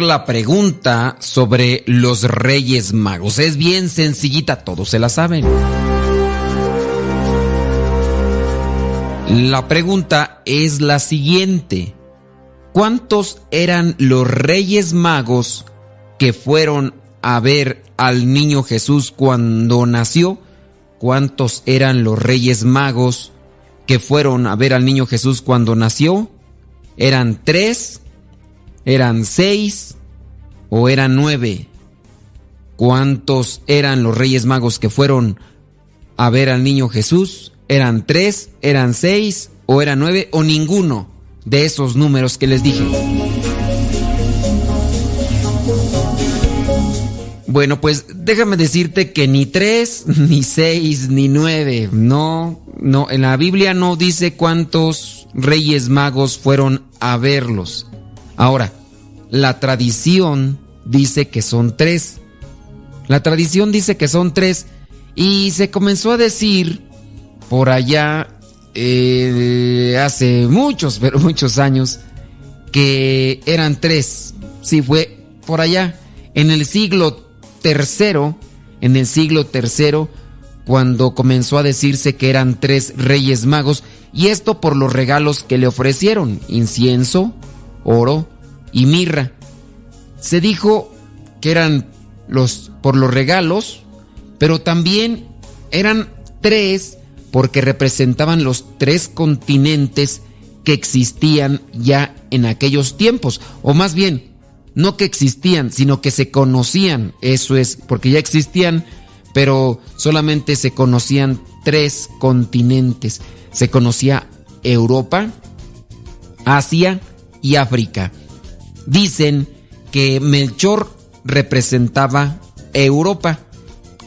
La pregunta sobre los Reyes Magos. Es bien sencillita, todos se la saben. La pregunta es la siguiente. ¿Cuántos eran los Reyes Magos que fueron a ver al niño Jesús cuando nació? ¿Cuántos eran los Reyes Magos que fueron a ver al niño Jesús cuando nació? ¿Eran tres? ¿Eran seis o eran nueve? ¿Cuántos eran los reyes magos que fueron a ver al niño Jesús? ¿Eran tres? ¿Eran seis? ¿O eran nueve? ¿O ninguno de esos números que les dije? Bueno, pues déjame decirte que ni tres, ni seis, ni nueve. No, no, en la Biblia no dice cuántos reyes magos fueron a verlos. Ahora, la tradición dice que son tres. La tradición dice que son tres. Y se comenzó a decir por allá eh, hace muchos, pero muchos años, que eran tres. Sí, fue por allá. En el siglo tercero, en el siglo tercero, cuando comenzó a decirse que eran tres reyes magos y esto por los regalos que le ofrecieron, incienso, oro y mirra. Se dijo que eran los por los regalos, pero también eran tres porque representaban los tres continentes que existían ya en aquellos tiempos, o más bien, no que existían, sino que se conocían, eso es, porque ya existían, pero solamente se conocían tres continentes. Se conocía Europa, Asia y África. Dicen que Melchor representaba Europa,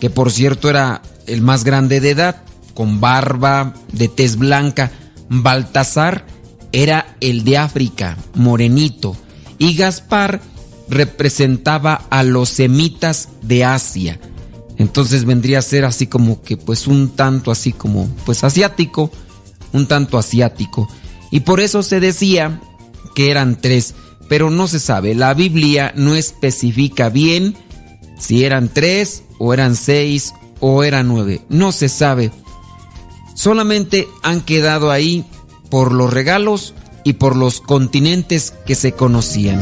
que por cierto era el más grande de edad, con barba de tez blanca. Baltasar era el de África, morenito, y Gaspar representaba a los semitas de Asia. Entonces vendría a ser así como que pues un tanto así como pues asiático, un tanto asiático. Y por eso se decía que eran tres, pero no se sabe. La Biblia no especifica bien si eran tres o eran seis o eran nueve. No se sabe. Solamente han quedado ahí por los regalos y por los continentes que se conocían.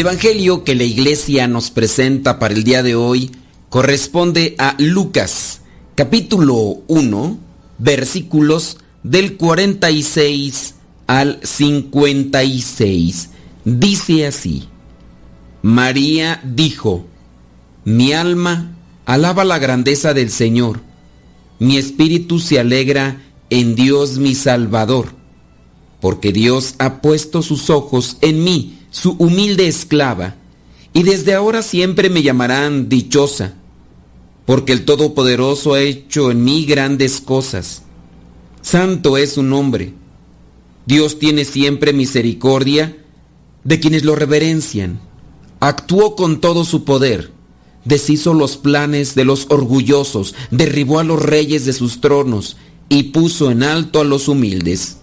El Evangelio que la iglesia nos presenta para el día de hoy corresponde a Lucas, capítulo 1, versículos del 46 al 56. Dice así, María dijo, mi alma alaba la grandeza del Señor, mi espíritu se alegra en Dios mi Salvador, porque Dios ha puesto sus ojos en mí, su humilde esclava, y desde ahora siempre me llamarán dichosa, porque el Todopoderoso ha hecho en mí grandes cosas. Santo es su nombre. Dios tiene siempre misericordia de quienes lo reverencian. Actuó con todo su poder, deshizo los planes de los orgullosos, derribó a los reyes de sus tronos y puso en alto a los humildes.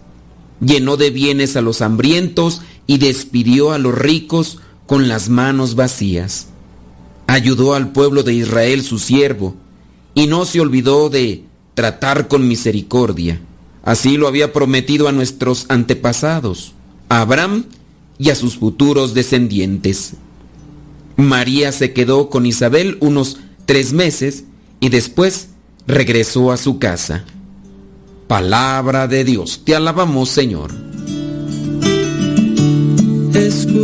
Llenó de bienes a los hambrientos y despidió a los ricos con las manos vacías. Ayudó al pueblo de Israel su siervo, y no se olvidó de tratar con misericordia. Así lo había prometido a nuestros antepasados, a Abraham y a sus futuros descendientes. María se quedó con Isabel unos tres meses y después regresó a su casa. Palabra de Dios, te alabamos Señor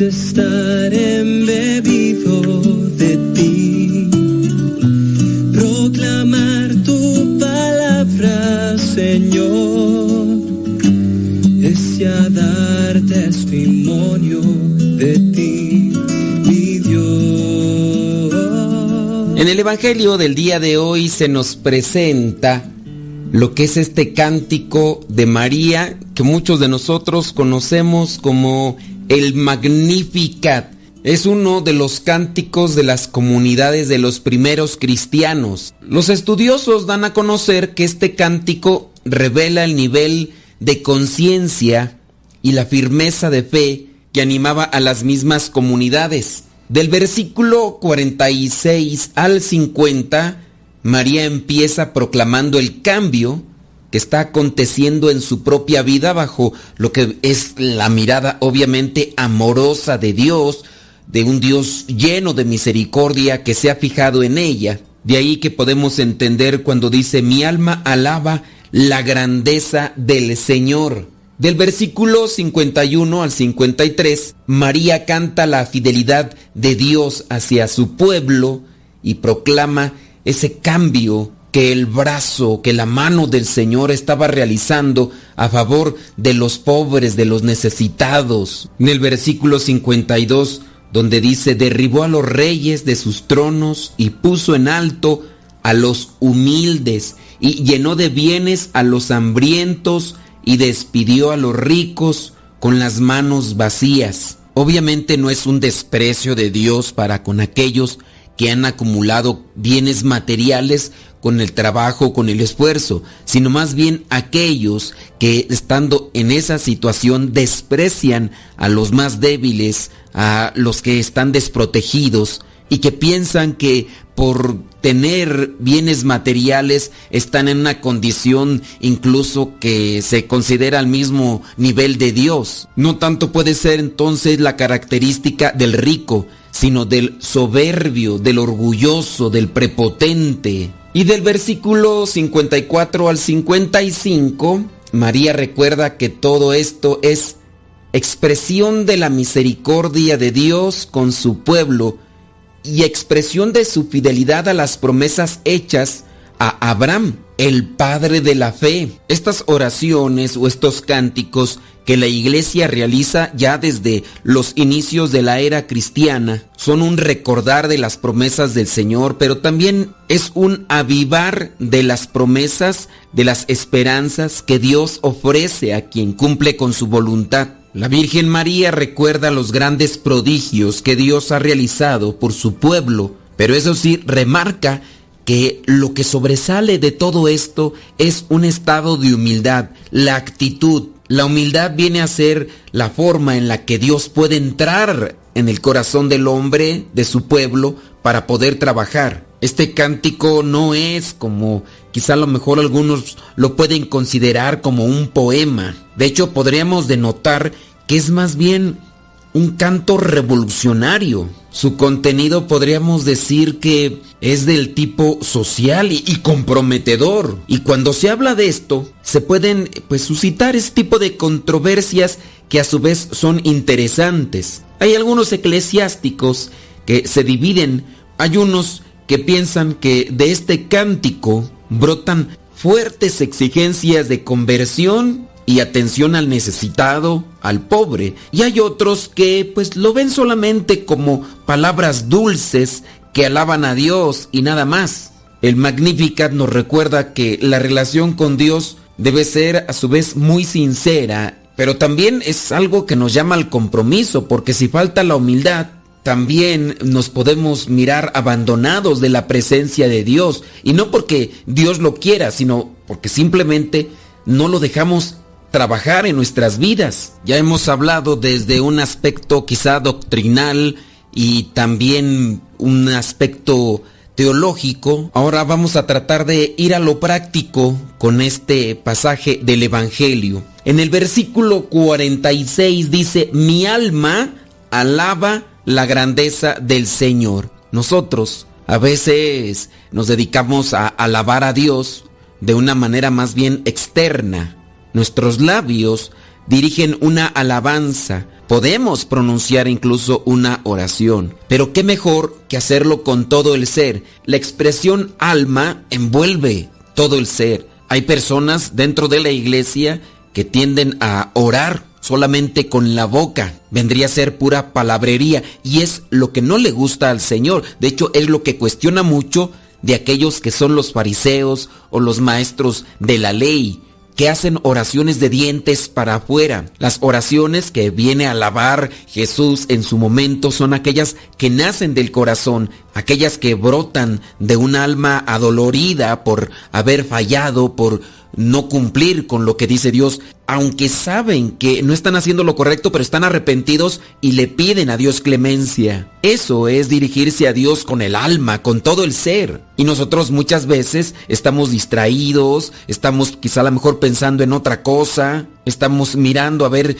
estar embebido de ti. Proclamar tu palabra, Señor, es ya dar testimonio de ti, mi Dios. En el Evangelio del día de hoy se nos presenta lo que es este cántico de María que muchos de nosotros conocemos como el Magnificat es uno de los cánticos de las comunidades de los primeros cristianos. Los estudiosos dan a conocer que este cántico revela el nivel de conciencia y la firmeza de fe que animaba a las mismas comunidades. Del versículo 46 al 50, María empieza proclamando el cambio que está aconteciendo en su propia vida bajo lo que es la mirada obviamente amorosa de Dios, de un Dios lleno de misericordia que se ha fijado en ella. De ahí que podemos entender cuando dice, mi alma alaba la grandeza del Señor. Del versículo 51 al 53, María canta la fidelidad de Dios hacia su pueblo y proclama ese cambio que el brazo, que la mano del Señor estaba realizando a favor de los pobres, de los necesitados. En el versículo 52, donde dice, derribó a los reyes de sus tronos y puso en alto a los humildes y llenó de bienes a los hambrientos y despidió a los ricos con las manos vacías. Obviamente no es un desprecio de Dios para con aquellos que han acumulado bienes materiales con el trabajo, con el esfuerzo, sino más bien aquellos que estando en esa situación desprecian a los más débiles, a los que están desprotegidos y que piensan que por tener bienes materiales están en una condición incluso que se considera al mismo nivel de Dios. No tanto puede ser entonces la característica del rico, sino del soberbio, del orgulloso, del prepotente. Y del versículo 54 al 55, María recuerda que todo esto es expresión de la misericordia de Dios con su pueblo y expresión de su fidelidad a las promesas hechas a Abraham, el padre de la fe. Estas oraciones o estos cánticos que la iglesia realiza ya desde los inicios de la era cristiana son un recordar de las promesas del Señor, pero también es un avivar de las promesas, de las esperanzas que Dios ofrece a quien cumple con su voluntad. La Virgen María recuerda los grandes prodigios que Dios ha realizado por su pueblo, pero eso sí remarca que lo que sobresale de todo esto es un estado de humildad, la actitud, la humildad viene a ser la forma en la que Dios puede entrar en el corazón del hombre, de su pueblo, para poder trabajar. Este cántico no es como quizá a lo mejor algunos lo pueden considerar como un poema. De hecho, podríamos denotar que es más bien un canto revolucionario. Su contenido podríamos decir que es del tipo social y, comprometedor. Y cuando se habla de esto, se pueden pues suscitar este tipo de controversias que a su vez son interesantes. Hay algunos eclesiásticos que se dividen, hay unos que piensan que de este cántico brotan fuertes exigencias de conversión y atención al necesitado, al pobre. Y hay otros que pues lo ven solamente como palabras dulces que alaban a Dios y nada más. El Magnificat nos recuerda que la relación con Dios debe ser a su vez muy sincera, pero también es algo que nos llama al compromiso, porque si falta la humildad, también nos podemos mirar abandonados de la presencia de Dios, y no porque Dios lo quiera, sino porque simplemente no lo dejamos trabajar en nuestras vidas. Ya hemos hablado desde un aspecto quizá doctrinal y también un aspecto teológico. Ahora vamos a tratar de ir a lo práctico con este pasaje del Evangelio. En el versículo 46 dice, mi alma alaba la grandeza del Señor. Nosotros a veces nos dedicamos a alabar a Dios de una manera más bien externa, Nuestros labios dirigen una alabanza, podemos pronunciar incluso una oración, pero qué mejor que hacerlo con todo el ser. La expresión alma envuelve todo el ser. Hay personas dentro de la iglesia que tienden a orar solamente con la boca. Vendría a ser pura palabrería y es lo que no le gusta al Señor. De hecho, es lo que cuestiona mucho de aquellos que son los fariseos o los maestros de la ley que hacen oraciones de dientes para afuera. Las oraciones que viene a alabar Jesús en su momento son aquellas que nacen del corazón, aquellas que brotan de un alma adolorida por haber fallado, por no cumplir con lo que dice Dios, aunque saben que no están haciendo lo correcto, pero están arrepentidos y le piden a Dios clemencia. Eso es dirigirse a Dios con el alma, con todo el ser. Y nosotros muchas veces estamos distraídos, estamos quizá a lo mejor pensando en otra cosa, estamos mirando a ver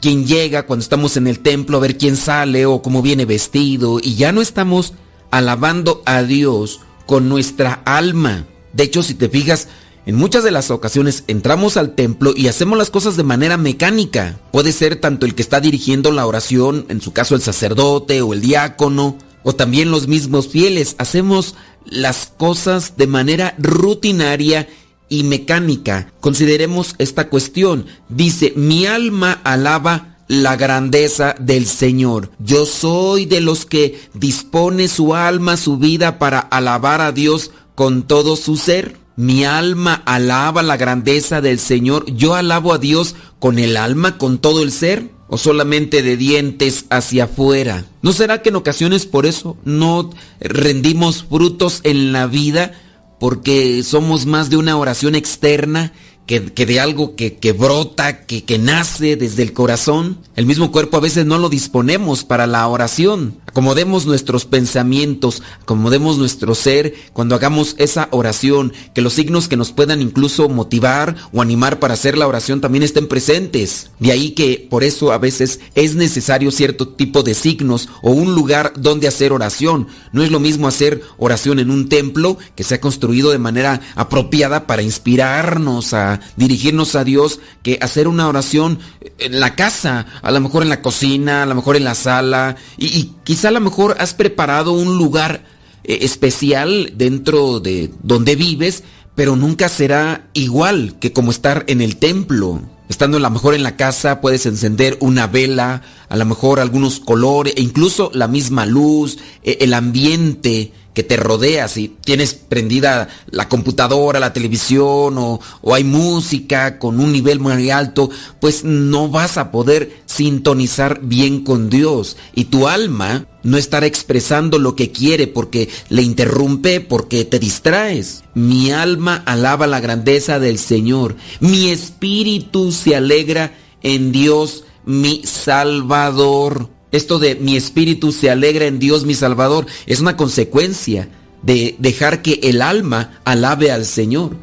quién llega cuando estamos en el templo, a ver quién sale o cómo viene vestido, y ya no estamos alabando a Dios con nuestra alma. De hecho, si te fijas, en muchas de las ocasiones entramos al templo y hacemos las cosas de manera mecánica. Puede ser tanto el que está dirigiendo la oración, en su caso el sacerdote o el diácono, o también los mismos fieles. Hacemos las cosas de manera rutinaria y mecánica. Consideremos esta cuestión. Dice, mi alma alaba la grandeza del Señor. Yo soy de los que dispone su alma, su vida para alabar a Dios con todo su ser. Mi alma alaba la grandeza del Señor. Yo alabo a Dios con el alma, con todo el ser, o solamente de dientes hacia afuera. ¿No será que en ocasiones por eso no rendimos frutos en la vida? Porque somos más de una oración externa que, de algo que, que brota, que, que, nace desde el corazón. El mismo cuerpo a veces no lo disponemos para la oración. Acomodemos nuestros pensamientos, acomodemos nuestro ser cuando hagamos esa oración, que los signos que nos puedan incluso motivar o animar para hacer la oración también estén presentes. De ahí que por eso a veces es necesario cierto tipo de signos o un lugar donde hacer oración. No es lo mismo hacer oración en un templo que se ha construido de manera apropiada para inspirarnos a dirigirnos a Dios que hacer una oración en la casa, a lo mejor en la cocina, a lo mejor en la sala, y, quizá a lo mejor has preparado un lugar eh, especial dentro de donde vives, pero nunca será igual que como estar en el templo. Estando a lo mejor en la casa puedes encender una vela, a lo mejor algunos colores, e incluso la misma luz, e, el ambiente que te rodea, si tienes prendida la computadora, la televisión o, o, hay música con un nivel muy alto, pues no vas a poder sintonizar bien con Dios y tu alma no estará expresando lo que quiere porque le interrumpe, porque te distraes. Mi alma alaba la grandeza del Señor, mi espíritu se alegra en Dios mi Salvador. Esto de mi espíritu se alegra en Dios mi Salvador es una consecuencia de dejar que el alma alabe al Señor.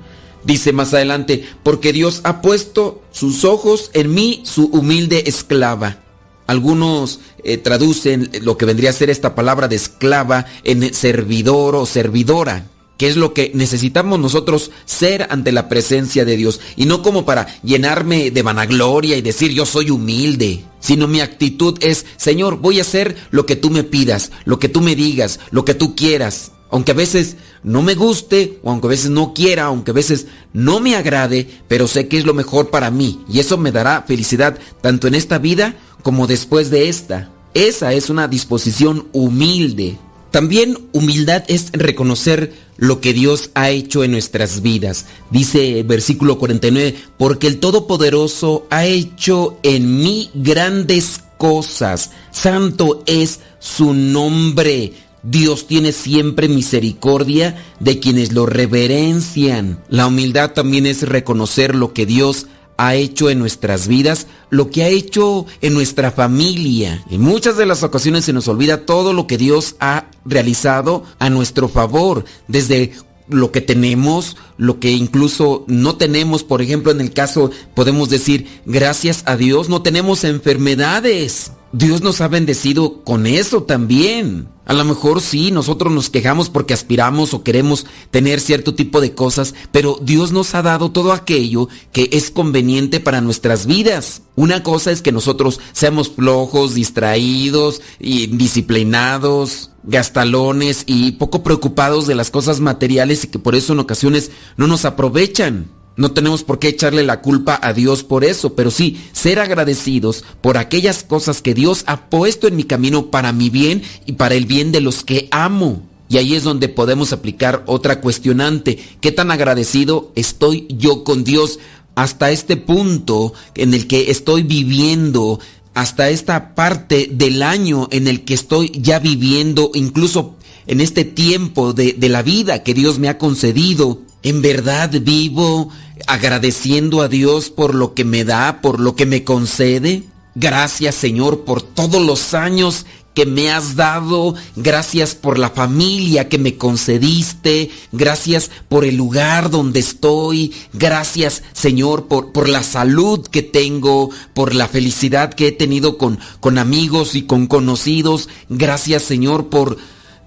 Dice más adelante, porque Dios ha puesto sus ojos en mí, su humilde esclava. Algunos eh, traducen lo que vendría a ser esta palabra de esclava en servidor o servidora que es lo que necesitamos nosotros ser ante la presencia de Dios. Y no como para llenarme de vanagloria y decir yo soy humilde, sino mi actitud es, Señor, voy a hacer lo que tú me pidas, lo que tú me digas, lo que tú quieras. Aunque a veces no me guste, o aunque a veces no quiera, aunque a veces no me agrade, pero sé que es lo mejor para mí. Y eso me dará felicidad tanto en esta vida como después de esta. Esa es una disposición humilde. También humildad es reconocer lo que Dios ha hecho en nuestras vidas. Dice versículo 49, porque el Todopoderoso ha hecho en mí grandes cosas. Santo es su nombre. Dios tiene siempre misericordia de quienes lo reverencian. La humildad también es reconocer lo que Dios ha ha hecho en nuestras vidas, lo que ha hecho en nuestra familia. En muchas de las ocasiones se nos olvida todo lo que Dios ha realizado a nuestro favor, desde lo que tenemos, lo que incluso no tenemos, por ejemplo, en el caso podemos decir, gracias a Dios no tenemos enfermedades. Dios nos ha bendecido con eso también. A lo mejor sí, nosotros nos quejamos porque aspiramos o queremos tener cierto tipo de cosas, pero Dios nos ha dado todo aquello que es conveniente para nuestras vidas. Una cosa es que nosotros seamos flojos, distraídos, indisciplinados, gastalones y poco preocupados de las cosas materiales y que por eso en ocasiones no nos aprovechan. No tenemos por qué echarle la culpa a Dios por eso, pero sí ser agradecidos por aquellas cosas que Dios ha puesto en mi camino para mi bien y para el bien de los que amo. Y ahí es donde podemos aplicar otra cuestionante. ¿Qué tan agradecido estoy yo con Dios hasta este punto en el que estoy viviendo? Hasta esta parte del año en el que estoy ya viviendo, incluso en este tiempo de, de la vida que Dios me ha concedido. ¿En verdad vivo agradeciendo a Dios por lo que me da, por lo que me concede? Gracias Señor por todos los años que me has dado, gracias por la familia que me concediste, gracias por el lugar donde estoy, gracias Señor por, por la salud que tengo, por la felicidad que he tenido con, con amigos y con conocidos, gracias Señor por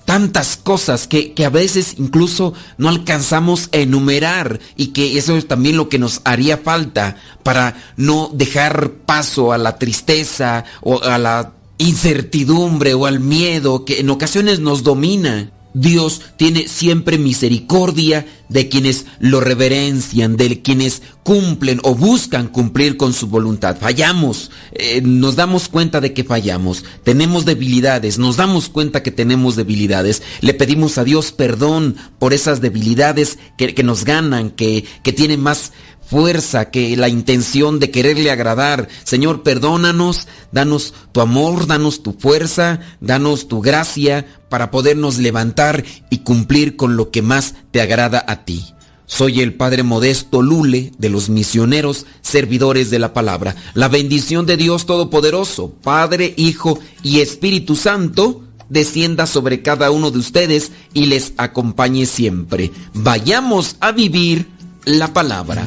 tantas cosas que, que, a veces incluso no alcanzamos a enumerar y que eso es también lo que nos haría falta para no dejar paso a la tristeza o a la incertidumbre o al miedo que en ocasiones nos domina. Dios tiene siempre misericordia de quienes lo reverencian, de quienes cumplen o buscan cumplir con su voluntad. Fallamos, eh, nos damos cuenta de que fallamos, tenemos debilidades, nos damos cuenta que tenemos debilidades, le pedimos a Dios perdón por esas debilidades que, que nos ganan, que, que tienen más fuerza que la intención de quererle agradar. Señor, perdónanos, danos tu amor, danos tu fuerza, danos tu gracia para podernos levantar y cumplir con lo que más te agrada a ti. Soy el Padre Modesto Lule de los misioneros servidores de la palabra. La bendición de Dios Todopoderoso, Padre, Hijo y Espíritu Santo, descienda sobre cada uno de ustedes y les acompañe siempre. Vayamos a vivir la palabra.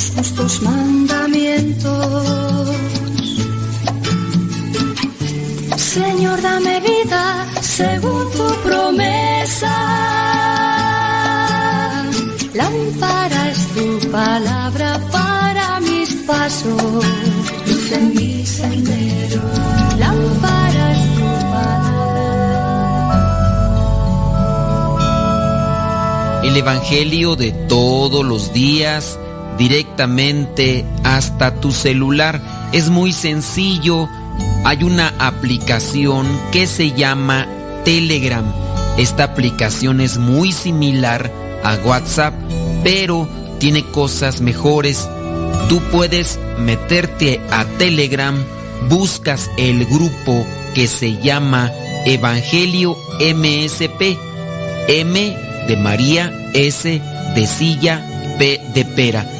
tus justos mandamientos. Señor, dame vida según tu promesa. Lámpara es tu palabra para mis pasos, en mi sendero. Lámpara es tu palabra. El Evangelio de todos los días directamente hasta tu celular. Es muy sencillo. Hay una aplicación que se llama Telegram. Esta aplicación es muy similar a WhatsApp, pero tiene cosas mejores. Tú puedes meterte a Telegram, buscas el grupo que se llama Evangelio MSP. M de María, S de silla, P de pera.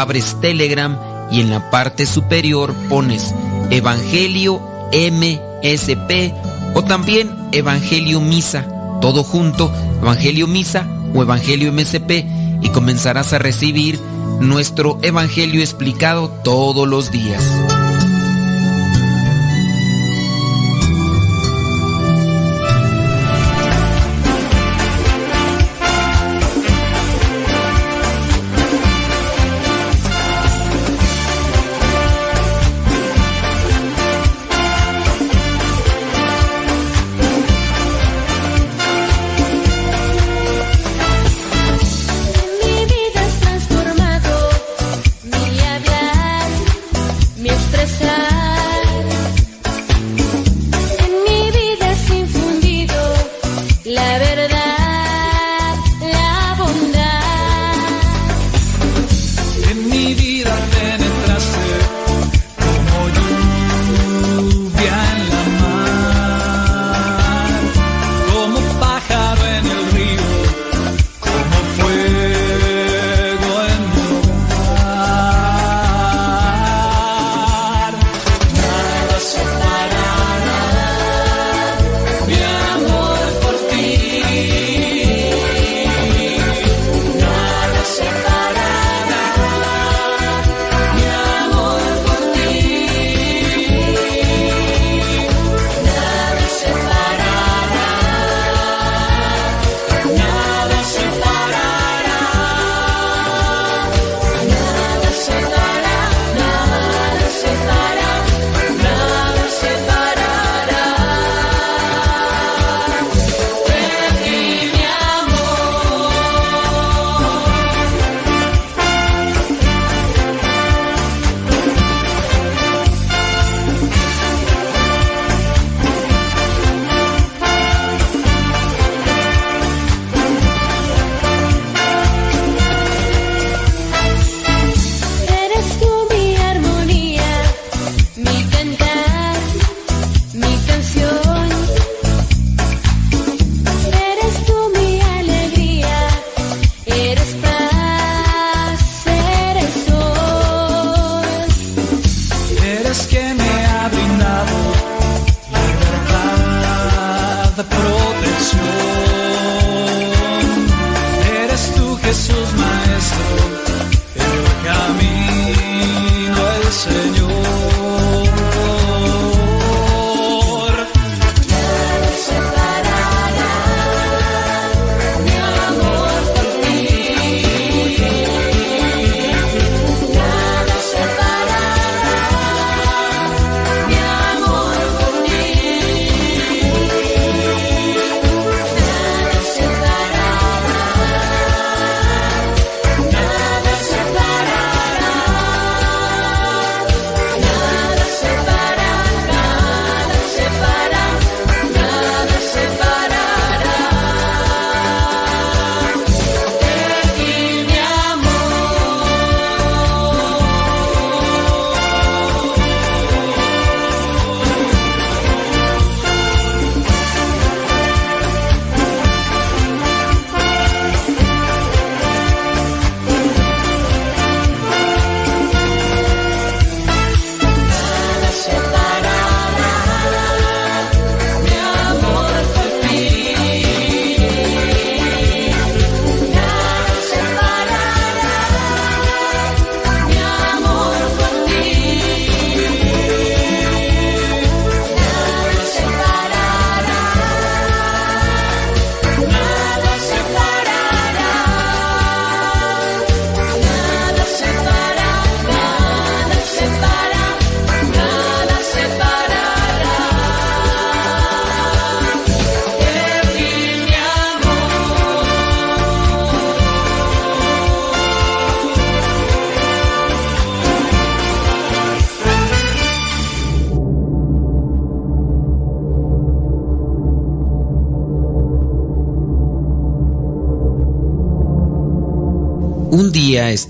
abres Telegram y en la parte superior pones Evangelio MSP o también Evangelio Misa, todo junto, Evangelio Misa o Evangelio MSP y comenzarás a recibir nuestro Evangelio explicado todos los días.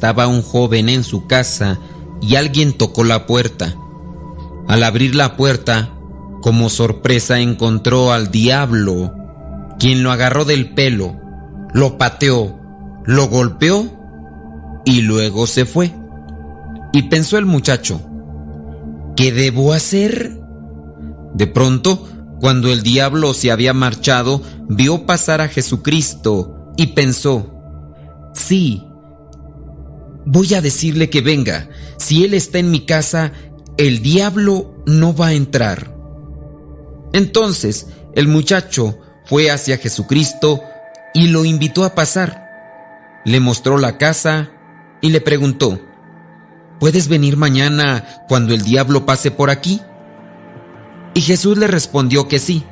Estaba un joven en su casa y alguien tocó la puerta. Al abrir la puerta, como sorpresa encontró al diablo, quien lo agarró del pelo, lo pateó, lo golpeó y luego se fue. Y pensó el muchacho, ¿qué debo hacer? De pronto, cuando el diablo se había marchado, vio pasar a Jesucristo y pensó, sí, voy a decirle que venga. Si él está en mi casa, el diablo no va a entrar. Entonces el muchacho fue hacia Jesucristo y lo invitó a pasar. Le mostró la casa y le preguntó, ¿puedes venir mañana cuando el diablo pase por aquí? Y Jesús le respondió que sí.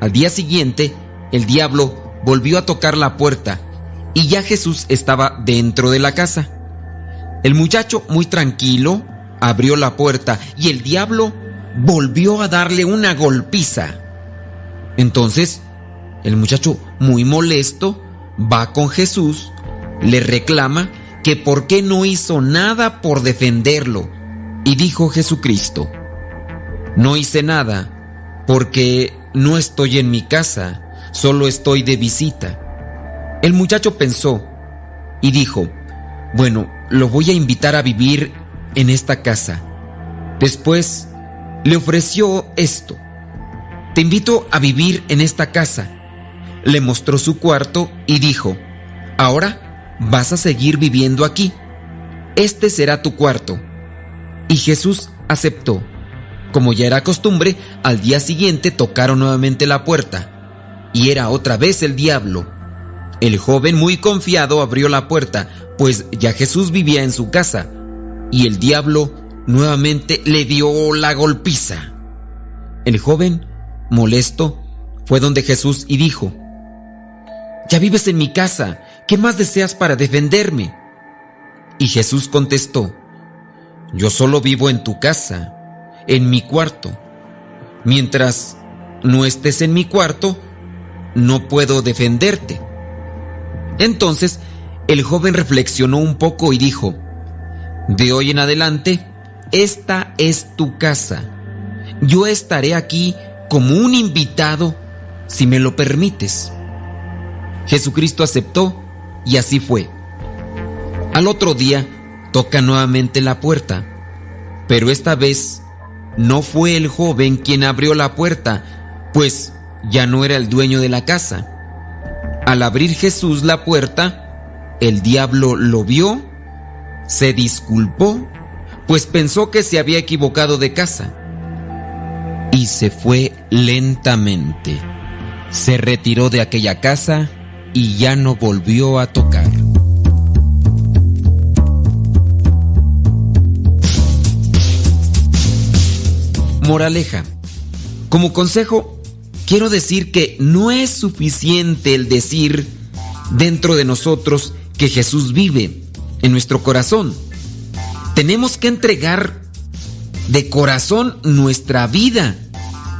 Al día siguiente, el diablo volvió a tocar la puerta y ya Jesús estaba dentro de la casa. El muchacho, muy tranquilo, abrió la puerta y el diablo volvió a darle una golpiza. Entonces, el muchacho, muy molesto, va con Jesús, le reclama que por qué no hizo nada por defenderlo. Y dijo Jesucristo, no hice nada porque no estoy en mi casa, solo estoy de visita. El muchacho pensó y dijo, bueno, lo voy a invitar a vivir en esta casa. Después le ofreció esto. Te invito a vivir en esta casa. Le mostró su cuarto y dijo, ahora vas a seguir viviendo aquí. Este será tu cuarto. Y Jesús aceptó. Como ya era costumbre, al día siguiente tocaron nuevamente la puerta. Y era otra vez el diablo. El joven muy confiado abrió la puerta, pues ya Jesús vivía en su casa, y el diablo nuevamente le dio la golpiza. El joven, molesto, fue donde Jesús y dijo, Ya vives en mi casa, ¿qué más deseas para defenderme? Y Jesús contestó, Yo solo vivo en tu casa, en mi cuarto. Mientras no estés en mi cuarto, no puedo defenderte. Entonces el joven reflexionó un poco y dijo, de hoy en adelante, esta es tu casa. Yo estaré aquí como un invitado si me lo permites. Jesucristo aceptó y así fue. Al otro día toca nuevamente la puerta, pero esta vez no fue el joven quien abrió la puerta, pues ya no era el dueño de la casa. Al abrir Jesús la puerta, el diablo lo vio, se disculpó, pues pensó que se había equivocado de casa, y se fue lentamente. Se retiró de aquella casa y ya no volvió a tocar. Moraleja. Como consejo, quiero decir que no es suficiente el decir dentro de nosotros que Jesús vive en nuestro corazón. Tenemos que entregar de corazón nuestra vida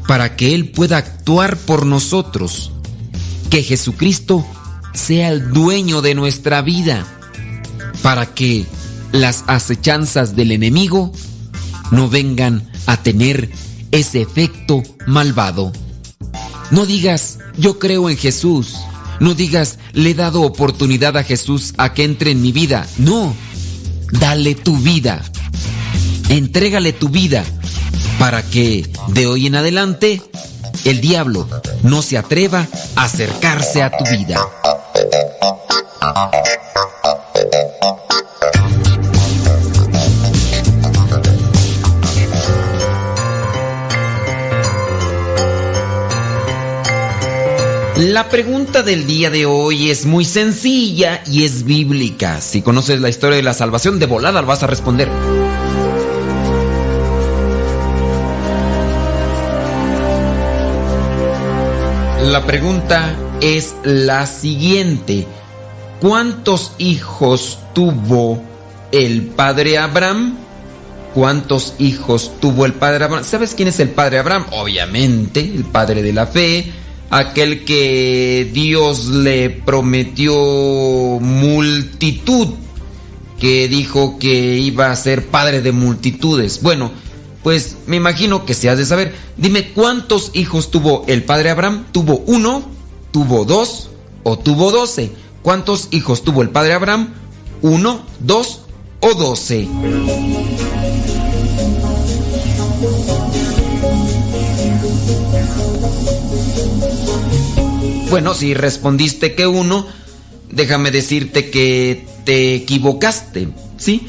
para que Él pueda actuar por nosotros. Que Jesucristo sea el dueño de nuestra vida para que las acechanzas del enemigo no vengan a tener ese efecto malvado. No digas, yo creo en Jesús. No digas, le he dado oportunidad a Jesús a que entre en mi vida. No, dale tu vida. Entrégale tu vida para que de hoy en adelante el diablo no se atreva a acercarse a tu vida. La pregunta del día de hoy es muy sencilla y es bíblica. Si conoces la historia de la salvación, de volada vas a responder. La pregunta es la siguiente. ¿Cuántos hijos tuvo el padre Abraham? ¿Cuántos hijos tuvo el padre Abraham? ¿Sabes quién es el padre Abraham? Obviamente, el padre de la fe aquel que Dios le prometió multitud que dijo que iba a ser padre de multitudes. Bueno, pues me imagino que se has de saber. Dime, ¿cuántos hijos tuvo el padre Abraham? ¿Tuvo uno? ¿Tuvo dos? ¿O tuvo doce? ¿Cuántos hijos tuvo el padre Abraham? ¿Uno, dos o doce? Bueno, si respondiste que uno, déjame decirte que te equivocaste, ¿sí?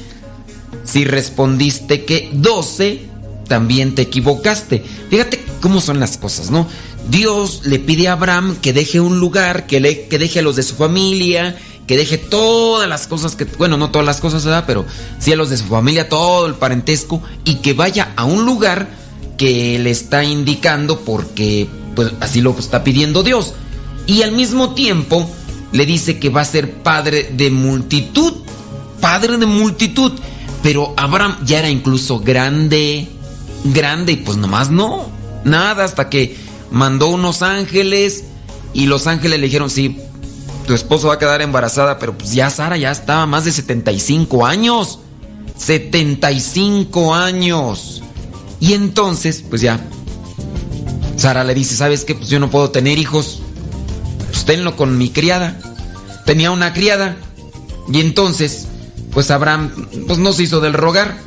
Si respondiste que doce, también te equivocaste. Fíjate cómo son las cosas, ¿no? Dios le pide a Abraham que deje un lugar, que, le, que deje a los de su familia, que deje todas las cosas que, bueno, no todas las cosas, ¿verdad? Pero sí a los de su familia, todo el parentesco, y que vaya a un lugar que le está indicando porque, pues así lo está pidiendo Dios. Y al mismo tiempo le dice que va a ser padre de multitud, padre de multitud. Pero Abraham ya era incluso grande, grande, y pues nomás no, nada, hasta que mandó unos ángeles y los ángeles le dijeron, sí, tu esposo va a quedar embarazada, pero pues ya Sara ya estaba más de 75 años. 75 años. Y entonces, pues ya, Sara le dice, ¿sabes qué? Pues yo no puedo tener hijos. Tenlo con mi criada. Tenía una criada. Y entonces, pues Abraham, pues no se hizo del rogar.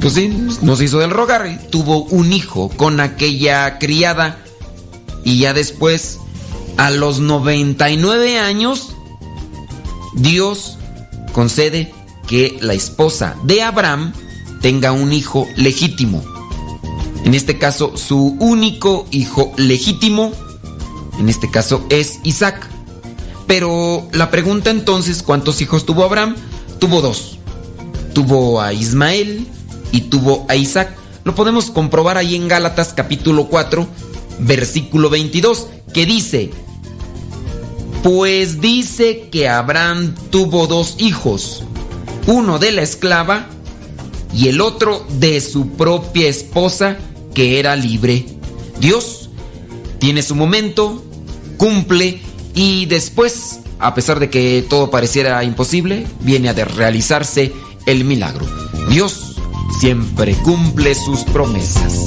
Pues sí, no se hizo del rogar. Tuvo un hijo con aquella criada. Y ya después, a los 99 años, Dios concede que la esposa de Abraham tenga un hijo legítimo. En este caso, su único hijo legítimo, en este caso es Isaac. Pero la pregunta entonces, ¿cuántos hijos tuvo Abraham? Tuvo dos. Tuvo a Ismael y tuvo a Isaac. Lo podemos comprobar ahí en Gálatas capítulo 4, versículo 22, que dice, pues dice que Abraham tuvo dos hijos, uno de la esclava y el otro de su propia esposa que era libre. Dios tiene su momento, cumple y después, a pesar de que todo pareciera imposible, viene a realizarse el milagro. Dios siempre cumple sus promesas.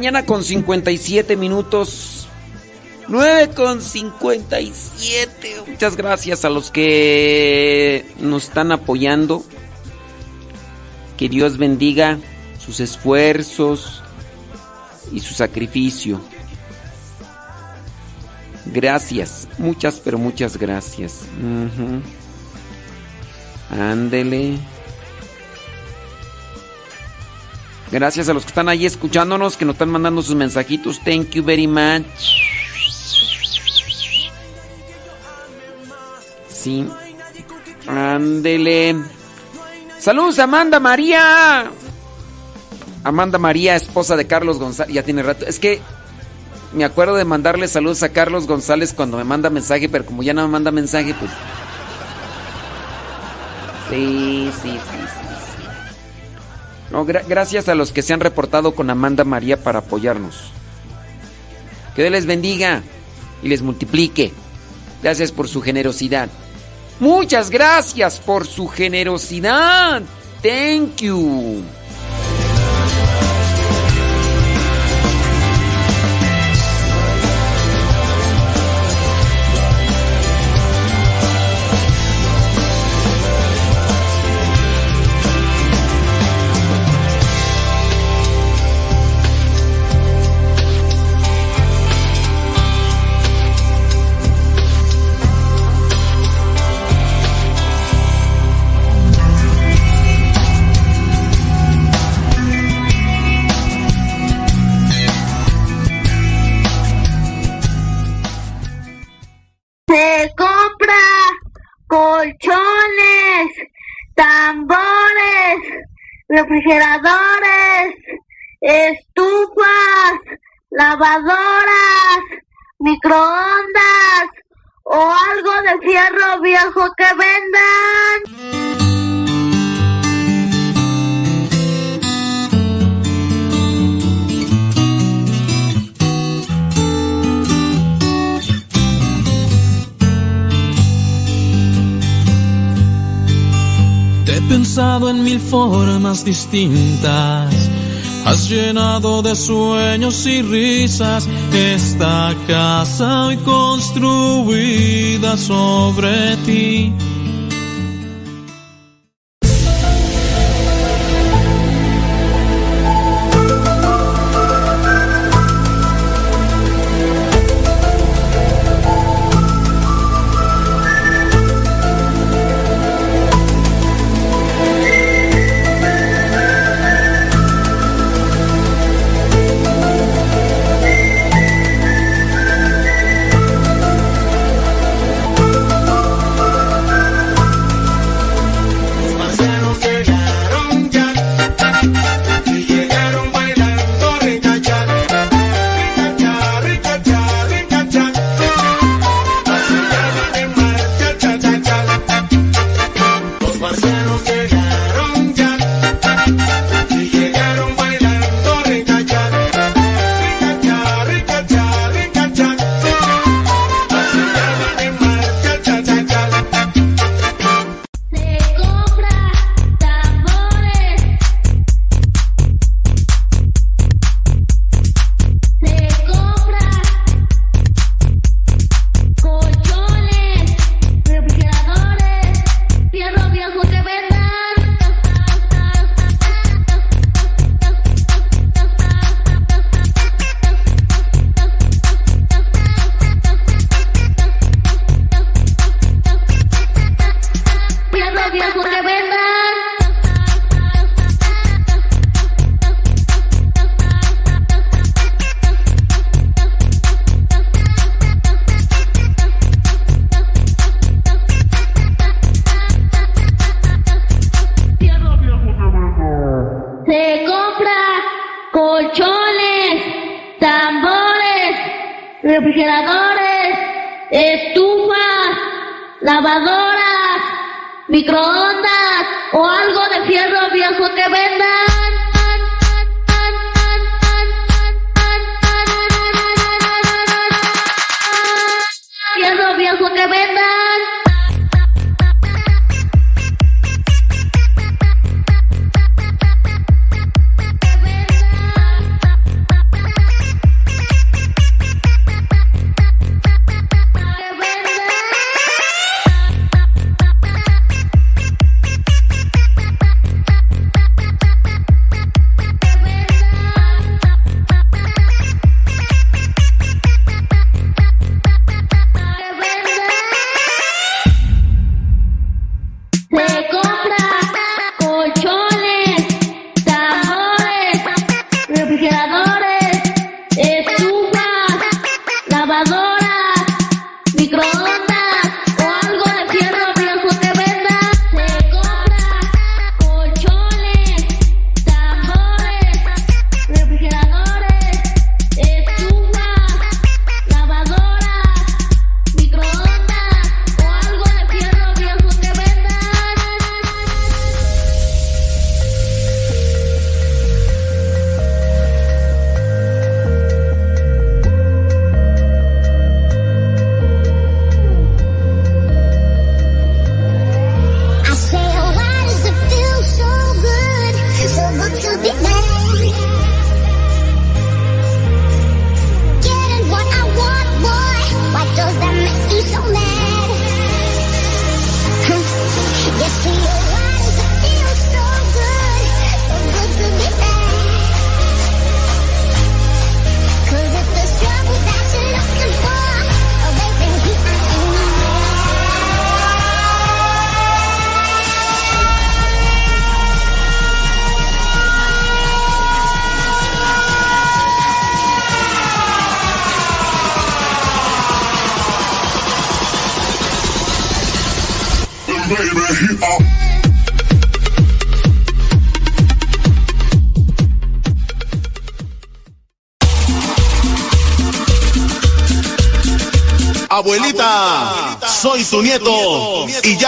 Mañana con 57 minutos. 9 con 57. Muchas gracias a los que nos están apoyando. Que Dios bendiga sus esfuerzos y su sacrificio. Gracias, muchas, pero muchas gracias. Ándele. Gracias a los que están ahí escuchándonos, que nos están mandando sus mensajitos. Thank you very much. Sí. Ándele. Saludos, Amanda María. Amanda María, esposa de Carlos González. Ya tiene rato. Es que me acuerdo de mandarle saludos a Carlos González cuando me manda mensaje, pero como ya no me manda mensaje, pues. Sí, sí, sí, sí gracias a los que se han reportado con Amanda María para apoyarnos. Que Dios les bendiga y les multiplique. Gracias por su generosidad. Muchas gracias por su generosidad. Thank you. Refrigeradores, estufas, lavadoras, microondas o algo de fierro viejo que vendan. En mil formas distintas. Has llenado de sueños y risas esta casa hoy construida sobre ti.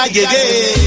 agege.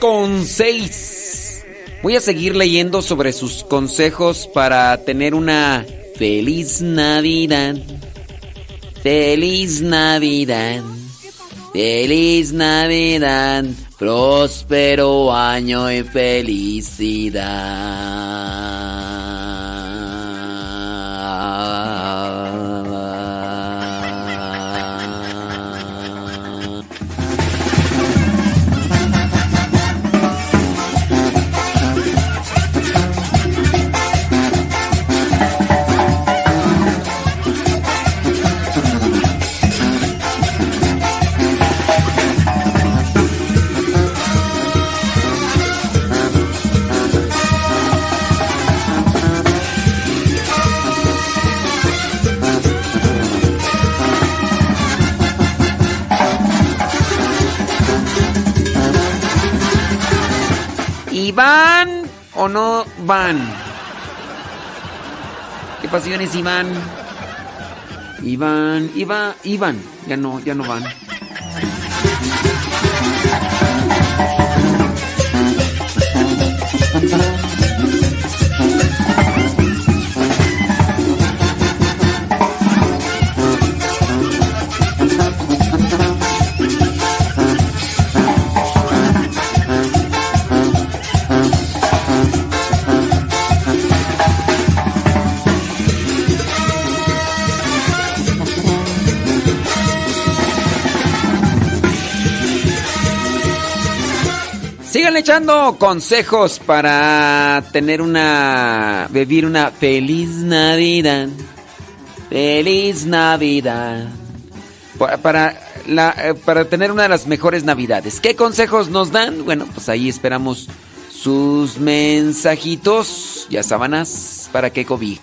con 6. Voy a seguir leyendo sobre sus consejos para tener una feliz Navidad. Feliz Navidad. Feliz Navidad. Próspero año y felicidad. ¿Y van o no van? ¿Qué pasiones Iván? Iván, Iván, Iván. Ya no, ya no van. Echando consejos para tener una. vivir una feliz Navidad. Feliz Navidad. Pa- Para, la, eh, para tener una de las mejores Navidades. ¿Qué consejos nos dan? Bueno, pues ahí esperamos sus mensajitos. Ya sábanas para que cobije.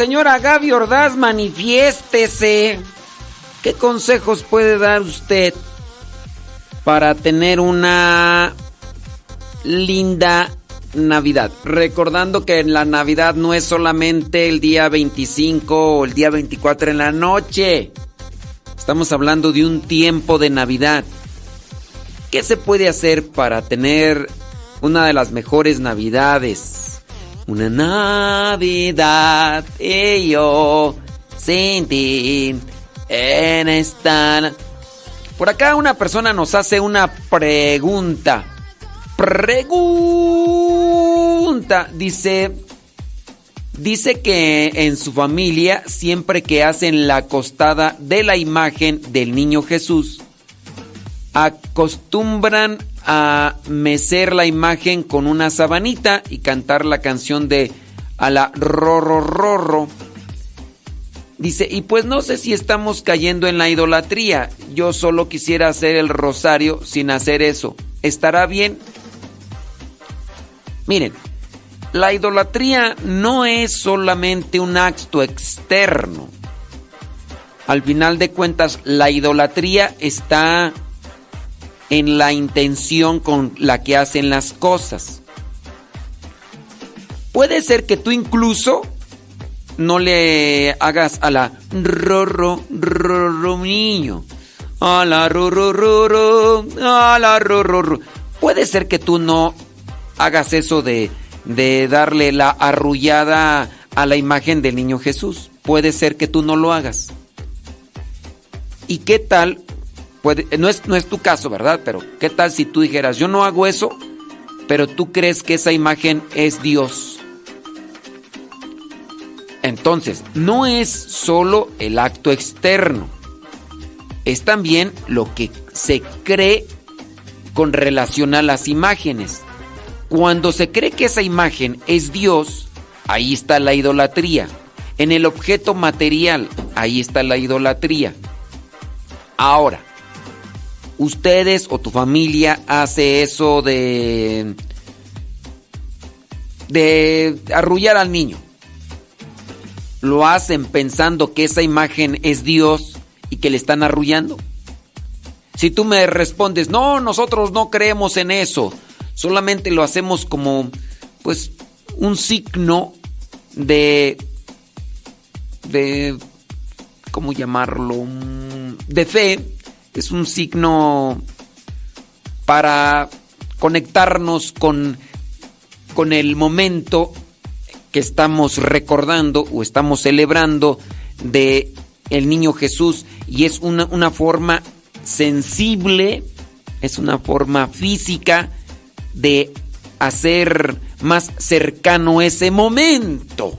Señora Gaby Ordaz, manifiéstese. ¿Qué consejos puede dar usted para tener una linda Navidad? Recordando que la Navidad no es solamente el día 25 o el día 24 en la noche. Estamos hablando de un tiempo de Navidad. ¿Qué se puede hacer para tener una de las mejores Navidades? Una Navidad y yo sin ti en esta... Por acá una persona nos hace una pregunta. Pregunta. Dice... Dice que en su familia siempre que hacen la acostada de la imagen del niño Jesús, acostumbran a mecer la imagen con una sabanita y cantar la canción de a la rorro. Dice, y pues no sé si estamos cayendo en la idolatría. Yo solo quisiera hacer el rosario sin hacer eso. ¿Estará bien? Miren, la idolatría no es solamente un acto externo. Al final de cuentas, la idolatría está en la intención con la que hacen las cosas. Puede ser que tú incluso no le hagas a la rorro rorro niño. A la rorro rorro, a la rorro. Puede ser que tú no hagas eso de de darle la arrullada a la imagen del niño Jesús. Puede ser que tú no lo hagas. ¿Y qué tal? No, es, no es tu caso, ¿verdad? Pero ¿qué tal si tú dijeras, yo no hago eso, pero tú crees que esa imagen es Dios? Entonces, no es solo el acto externo, es también lo que se cree con relación a las imágenes. Cuando se cree que esa imagen es Dios, ahí está la idolatría. En el objeto material, ahí está la idolatría. Ahora, ustedes o tu familia hace eso de de arrullar al niño. Lo hacen pensando que esa imagen es Dios y que le están arrullando. Si tú me respondes, "No, nosotros no creemos en eso." solamente lo hacemos como pues un signo de de cómo llamarlo de fe es un signo para conectarnos con con el momento que estamos recordando o estamos celebrando de el niño Jesús y es una, una forma sensible, es una forma física de hacer más cercano ese momento.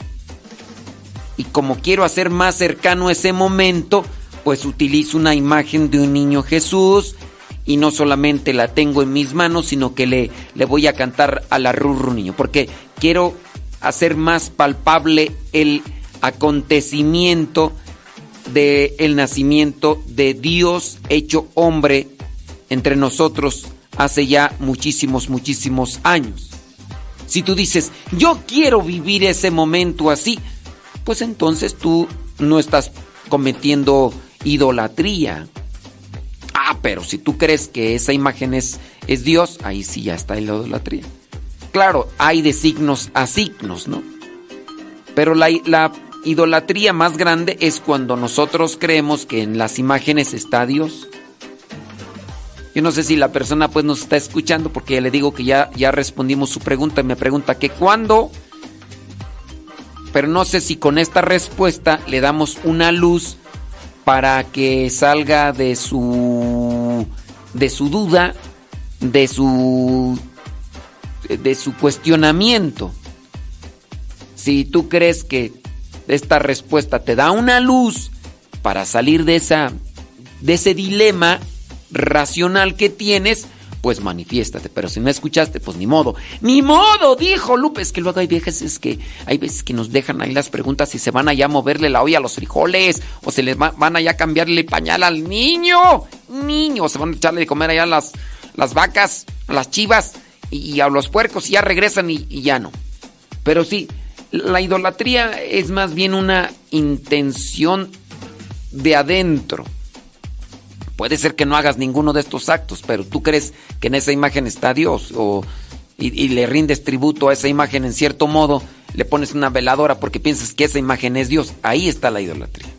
Y como quiero hacer más cercano ese momento, pues utilizo una imagen de un niño Jesús y no solamente la tengo en mis manos, sino que le, le voy a cantar a la rurru niño, porque quiero hacer más palpable el acontecimiento del el nacimiento de Dios hecho hombre entre nosotros hace ya muchísimos, muchísimos años. Si tú dices, yo quiero vivir ese momento así, pues entonces tú no estás cometiendo idolatría. Ah, pero si tú crees que esa imagen es, es Dios, ahí sí ya está la idolatría. Claro, hay de signos a signos, ¿no? Pero la, la idolatría más grande es cuando nosotros creemos que en las imágenes está Dios. Yo no sé si la persona pues nos está escuchando porque ya le digo que ya, ya respondimos su pregunta y me pregunta que cuándo. Pero no sé si con esta respuesta le damos una luz para que salga de su de su duda, de su de su cuestionamiento. Si tú crees que esta respuesta te da una luz para salir de esa de ese dilema, racional que tienes, pues manifiéstate. Pero si no escuchaste, pues ni modo. ¡Ni modo! Dijo Lupe. Es que luego hay veces que hay veces que nos dejan ahí las preguntas y se van allá a moverle la olla a los frijoles. O se les van allá a cambiarle pañal al niño. Niño. Se van a echarle de comer allá las, las vacas, las chivas y, a los puercos y ya regresan y ya no. Pero sí, La idolatría es más bien una intención de adentro. Puede ser que no hagas ninguno de estos actos, pero tú crees que en esa imagen está Dios o, y, le rindes tributo a esa imagen en cierto modo, le pones una veladora porque piensas que esa imagen es Dios. Ahí está la idolatría.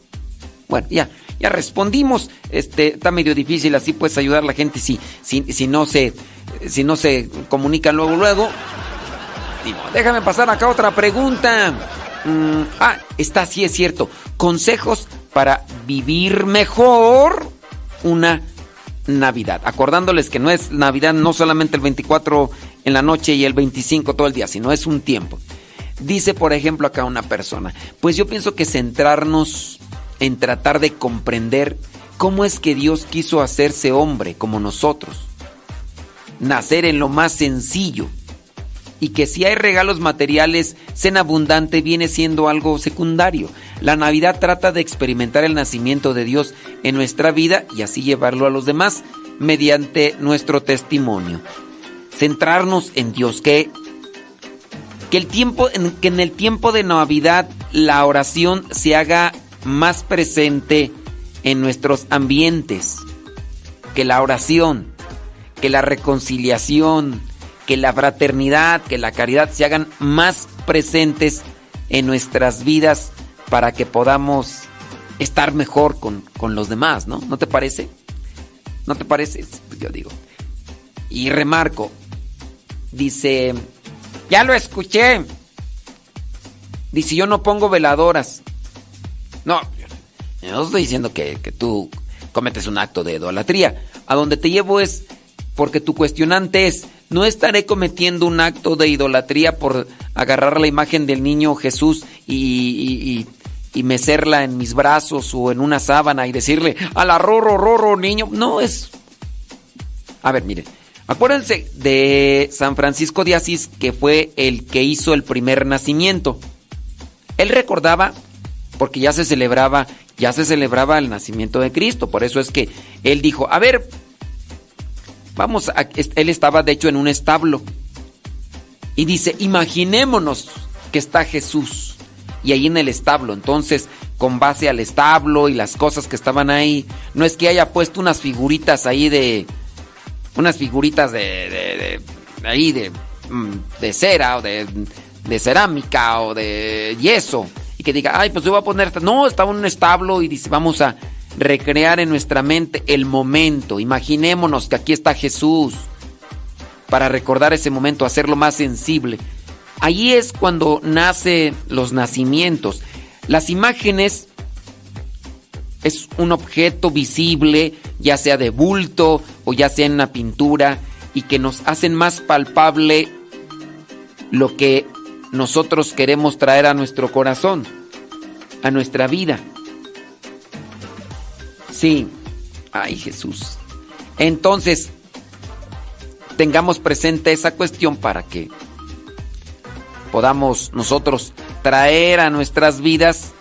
Bueno, ya, ya respondimos. Este, está medio difícil, así puedes ayudar a la gente si, si, si no se, si no se comunican luego, luego. Déjame pasar acá otra pregunta. Mm, ah, esta sí es cierto. Consejos para vivir mejor una Navidad. Acordándoles que no es Navidad no solamente el 24 en la noche y el 25 todo el día, sino es un tiempo. Dice, por ejemplo, acá una persona, pues yo pienso que centrarnos en tratar de comprender cómo es que Dios quiso hacerse hombre como nosotros, nacer en lo más sencillo, y que si hay regalos materiales, cena abundante viene siendo algo secundario. La Navidad trata de experimentar el nacimiento de Dios en nuestra vida y así llevarlo a los demás mediante nuestro testimonio. Centrarnos en Dios, que, que, el tiempo, que en el tiempo de Navidad la oración se haga más presente en nuestros ambientes. Que la oración, que la reconciliación, que la fraternidad, que la caridad se hagan más presentes en nuestras vidas para que podamos estar mejor con, con los demás, ¿no? ¿No te parece? ¿No te parece? Yo digo. Y remarco, dice, ya lo escuché. Dice, yo no pongo veladoras. No, no estoy diciendo que, que tú cometes un acto de idolatría. A donde te llevo es porque tu cuestionante es, no estaré cometiendo un acto de idolatría por agarrar la imagen del niño Jesús y, y, mecerla en mis brazos o en una sábana y decirle, a la rorro, rorro, niño. No es... A ver, mire, acuérdense de San Francisco de Asís, que fue el que hizo el primer nacimiento. Él recordaba, porque ya se celebraba, ya se celebraba el nacimiento de Cristo, por eso es que él dijo, a ver, Vamos, a, él estaba de hecho en un establo. Y dice, imaginémonos que está Jesús. Y ahí en el establo. Entonces, con base al establo y las cosas que estaban ahí, no es que haya puesto unas figuritas ahí de... Unas figuritas de... de, ahí de, mm, de cera o de, de cerámica o de yeso. Y que diga, ay, pues yo voy a poner... No, estaba en un establo y dice, vamos a recrear en nuestra mente el momento. Imaginémonos que aquí está Jesús para recordar ese momento, hacerlo más sensible. Ahí es cuando nace los nacimientos. Las imágenes es un objeto visible, ya sea de bulto o ya sea en una pintura, y que nos hacen más palpable lo que nosotros queremos traer a nuestro corazón, a nuestra vida. Sí. Ay, Jesús. Entonces, tengamos presente esa cuestión para que podamos nosotros traer a nuestras vidas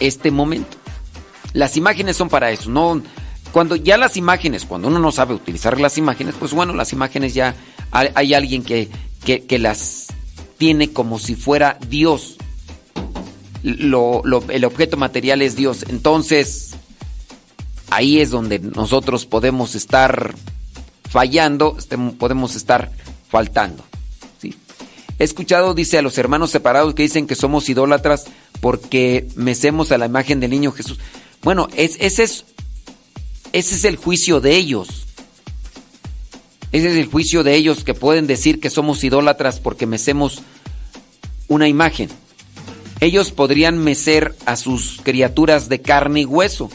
este momento. Las imágenes son para eso, no cuando ya las imágenes, cuando uno no sabe utilizar las imágenes, pues bueno, las imágenes ya hay, alguien que, que, las tiene como si fuera Dios. Lo, el objeto material es Dios. Entonces, ahí es donde nosotros podemos estar fallando, este, podemos estar faltando. ¿sí? He escuchado, dice, a los hermanos separados que dicen que somos idólatras porque mecemos a la imagen del niño Jesús. Bueno, es, ese, es, ese es el juicio de ellos. Ese es el juicio de ellos que pueden decir que somos idólatras porque mecemos una imagen. Ellos podrían mecer a sus criaturas de carne y hueso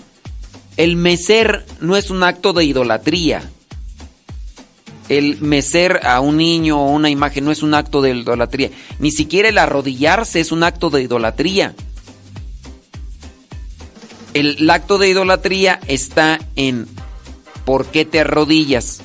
el mecer no es un acto de idolatría. El mecer a un niño o una imagen no es un acto de idolatría. Ni siquiera el arrodillarse es un acto de idolatría. El, acto de idolatría está en por qué te arrodillas.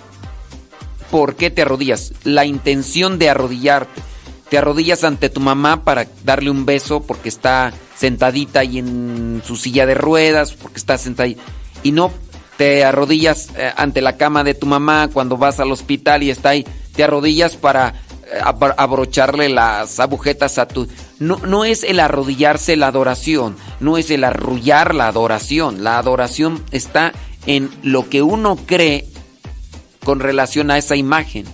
¿Por qué te arrodillas? La intención de arrodillarte. Te arrodillas ante tu mamá para darle un beso porque está sentadita ahí en su silla de ruedas, porque está sentada ahí y no te arrodillas eh, ante la cama de tu mamá cuando vas al hospital y está ahí, te arrodillas para eh, abrocharle las agujetas a tu no, no es el arrodillarse la adoración, no es el arrullar la adoración. La adoración está en lo que uno cree con relación a esa imagen.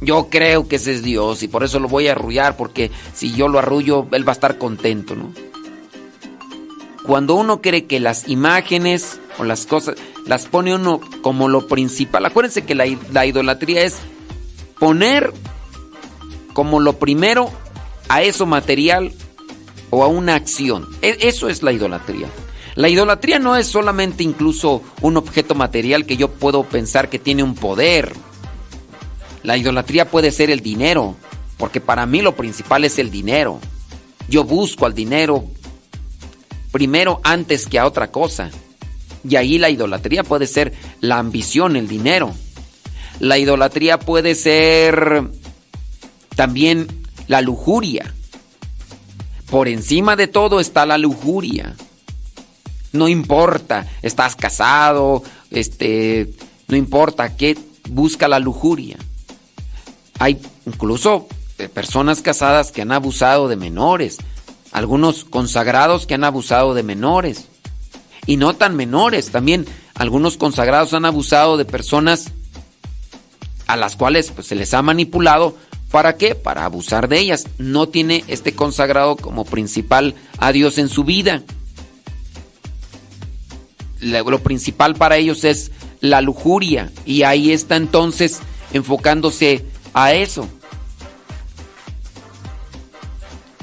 Yo creo que ese es Dios y por eso lo voy a arrullar, porque si yo lo arrullo, Él va a estar contento, ¿no? Cuando uno cree que las imágenes o las cosas las pone uno como lo principal, acuérdense que la, la idolatría es poner como lo primero a eso material o a una acción. E, eso es la idolatría. La idolatría no es solamente incluso un objeto material que yo puedo pensar que tiene un poder. La idolatría puede ser el dinero, porque para mí lo principal es el dinero. Yo busco al dinero primero antes que a otra cosa. Y ahí la idolatría puede ser la ambición, el dinero. La idolatría puede ser también la lujuria. Por encima de todo está la lujuria. No importa, estás casado, este, no importa qué busca la lujuria. Hay incluso eh, personas casadas que han abusado de menores, algunos consagrados que han abusado de menores. Y no tan menores, también algunos consagrados han abusado de personas a las cuales pues, se les ha manipulado. ¿Para qué? Para abusar de ellas. No tiene este consagrado como principal a Dios en su vida. Lo principal para ellos es la lujuria y ahí está entonces enfocándose a eso.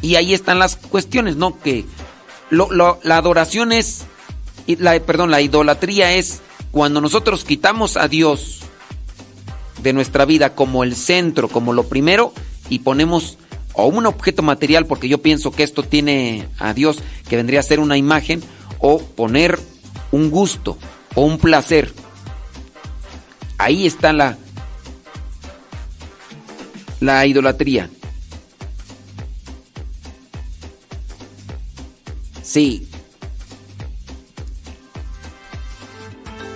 Y ahí están las cuestiones, ¿no? Que la adoración es, la, perdón, la idolatría es cuando nosotros quitamos a Dios de nuestra vida como el centro, como lo primero, y ponemos o un objeto material, porque yo pienso que esto tiene a Dios, que vendría a ser una imagen, o poner un gusto o un placer. Ahí está la, la idolatría. Sí.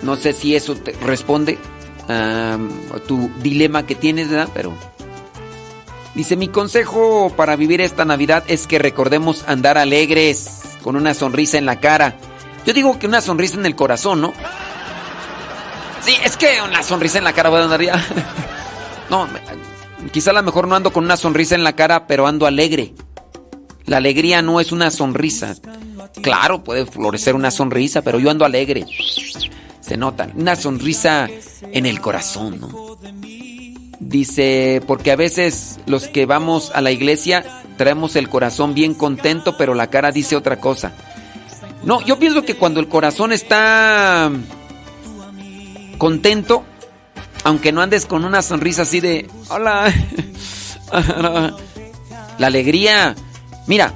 No sé si eso te responde a tu dilema que tienes, ¿verdad? Pero... Dice, mi consejo para vivir esta Navidad es que recordemos andar alegres, con una sonrisa en la cara. Yo digo que una sonrisa en el corazón, ¿no? Sí, es que una sonrisa en la cara voy a andar ya. No, Quizá a lo mejor no ando con una sonrisa en la cara, pero ando alegre. La alegría no es una sonrisa. Claro, puede florecer una sonrisa, pero yo ando alegre. Se nota. Una sonrisa en el corazón, ¿no? Dice, porque a veces los que vamos a la iglesia traemos el corazón bien contento, pero la cara dice otra cosa. No, yo pienso que cuando el corazón está contento, aunque no andes con una sonrisa así de, hola, la alegría, mira,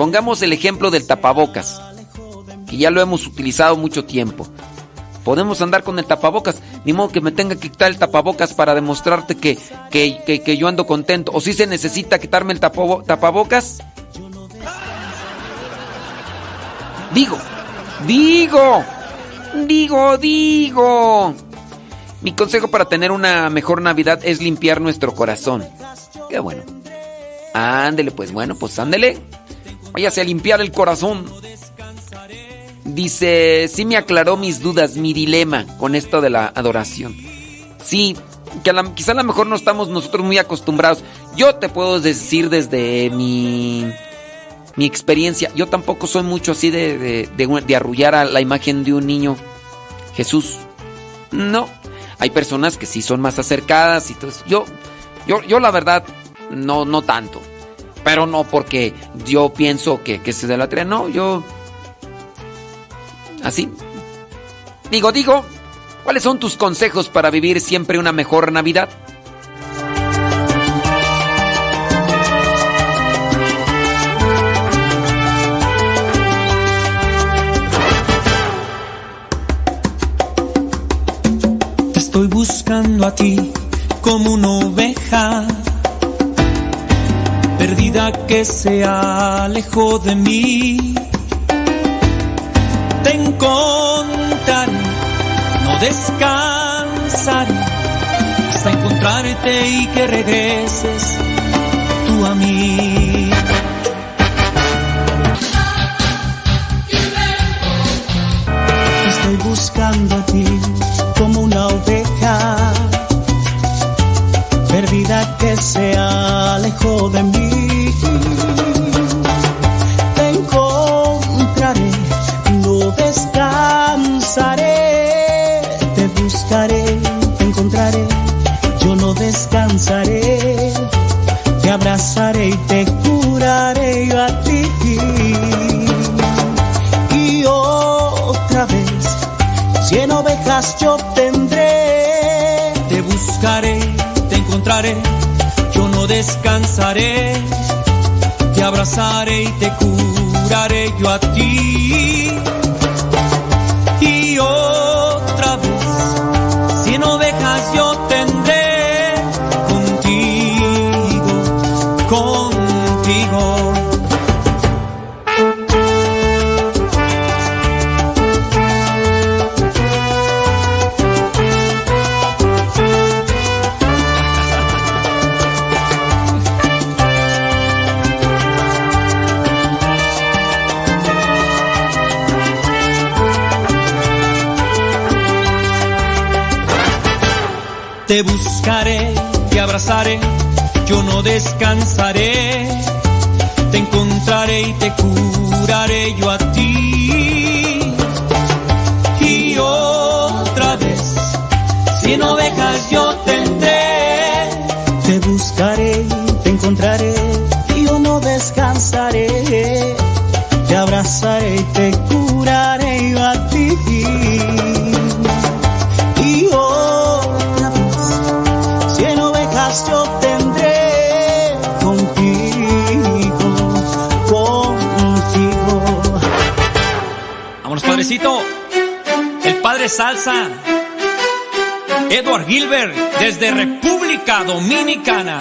pongamos el ejemplo del tapabocas, que ya lo hemos utilizado mucho tiempo. Podemos andar con el tapabocas, ni modo que me tenga que quitar el tapabocas para demostrarte que, que, yo ando contento. O si se necesita quitarme el tapabocas. Digo, digo, digo, digo. Mi consejo para tener una mejor Navidad es limpiar nuestro corazón. Qué bueno. Ándele, pues bueno, pues ándele. Váyase a limpiar el corazón. Dice, sí me aclaró mis dudas, mi dilema con esto de la adoración. Sí, que quizá a lo mejor no estamos nosotros muy acostumbrados. Yo te puedo decir desde mi, mi experiencia, yo tampoco soy mucho así de, de, de, de arrullar a la imagen de un niño. Jesús. No, hay personas que sí son más acercadas y todo Yo, yo, yo la verdad, no, no tanto. Pero no porque yo pienso que, que se delatrea. No, yo. Así. Digo, digo, ¿cuáles son tus consejos para vivir siempre una mejor Navidad? estoy buscando a ti como una oveja perdida que se alejó de mí. Te encontraré, no descansaré hasta encontrarte y que regreses. Tú a mí. Estoy buscando a ti como una oveja que se alejó de mí. Te encontraré, no descansaré, te buscaré, te encontraré, yo no descansaré, te abrazaré y te curaré yo a ti. Y otra vez, cien ovejas yo tendré, te buscaré, te encontraré, descansaré, te abrazaré y te curaré yo a ti. Y otra vez, cien ovejas yo tendré Te buscaré, te abrazaré, yo no descansaré. Te encontraré y te curaré yo a ti. Y otra vez, cien ovejas yo tendré. Salsa. Edward Gilbert, desde República Dominicana.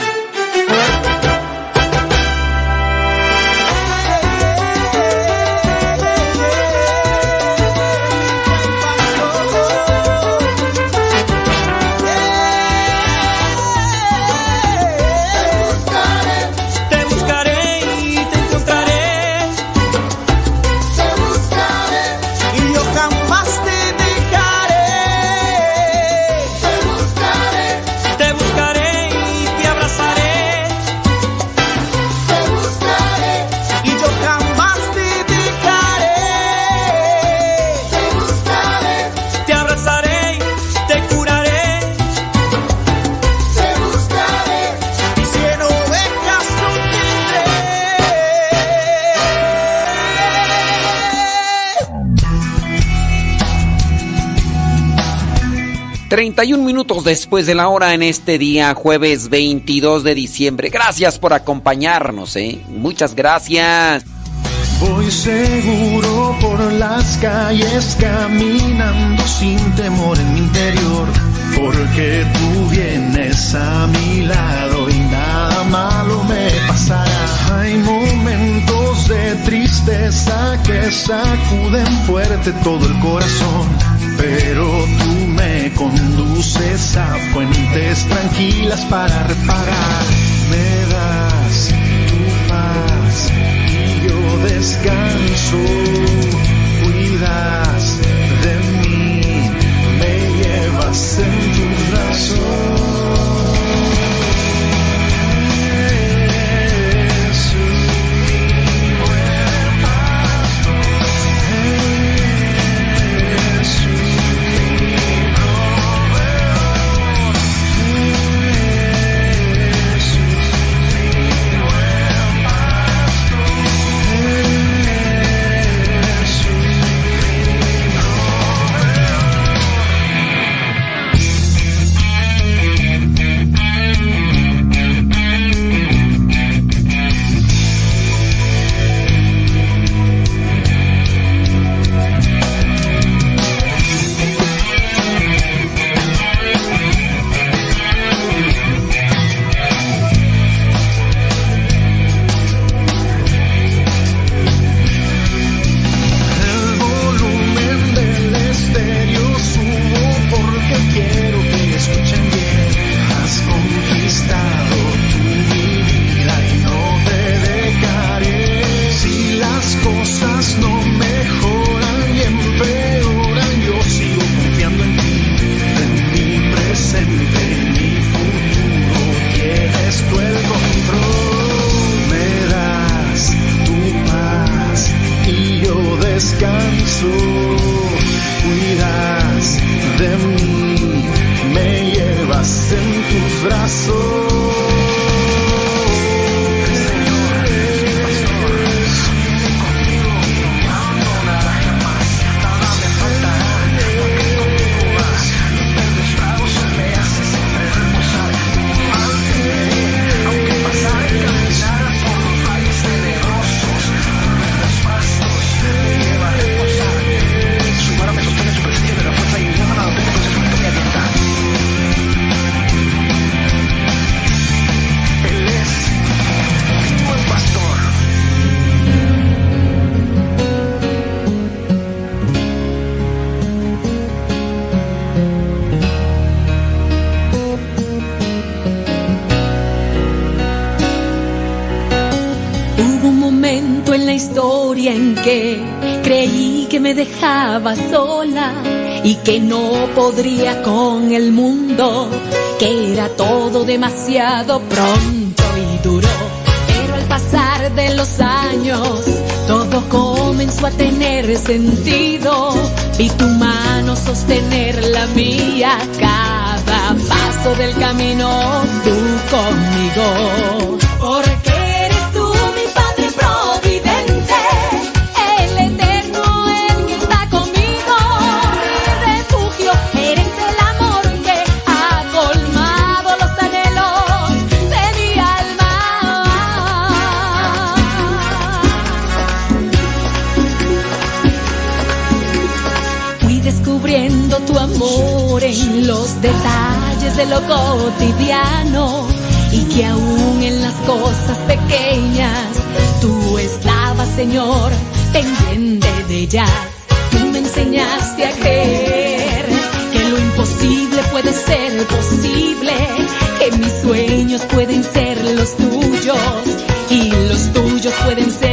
31 minutos después de la hora en este día, jueves 22 de diciembre. Gracias por acompañarnos, ¿eh? Muchas gracias. Voy seguro por las calles caminando sin temor en mi interior, porque tú vienes a mi lado y nada malo me pasará. Hay momentos de tristeza que sacuden fuerte todo el corazón, pero tú me conduces a fuentes tranquilas para reparar. Me das tu paz y yo descanso, cuidas demasiado pronto y duro. Pero al pasar de los años, todo comenzó a tener sentido y tu mano sostener la mía cada paso del camino, tú conmigo. Lo cotidiano y que aún en las cosas pequeñas tú estabas, Señor, pendiente de ellas. Tú me enseñaste a creer que lo imposible puede ser posible, que mis sueños pueden ser los tuyos y los tuyos pueden ser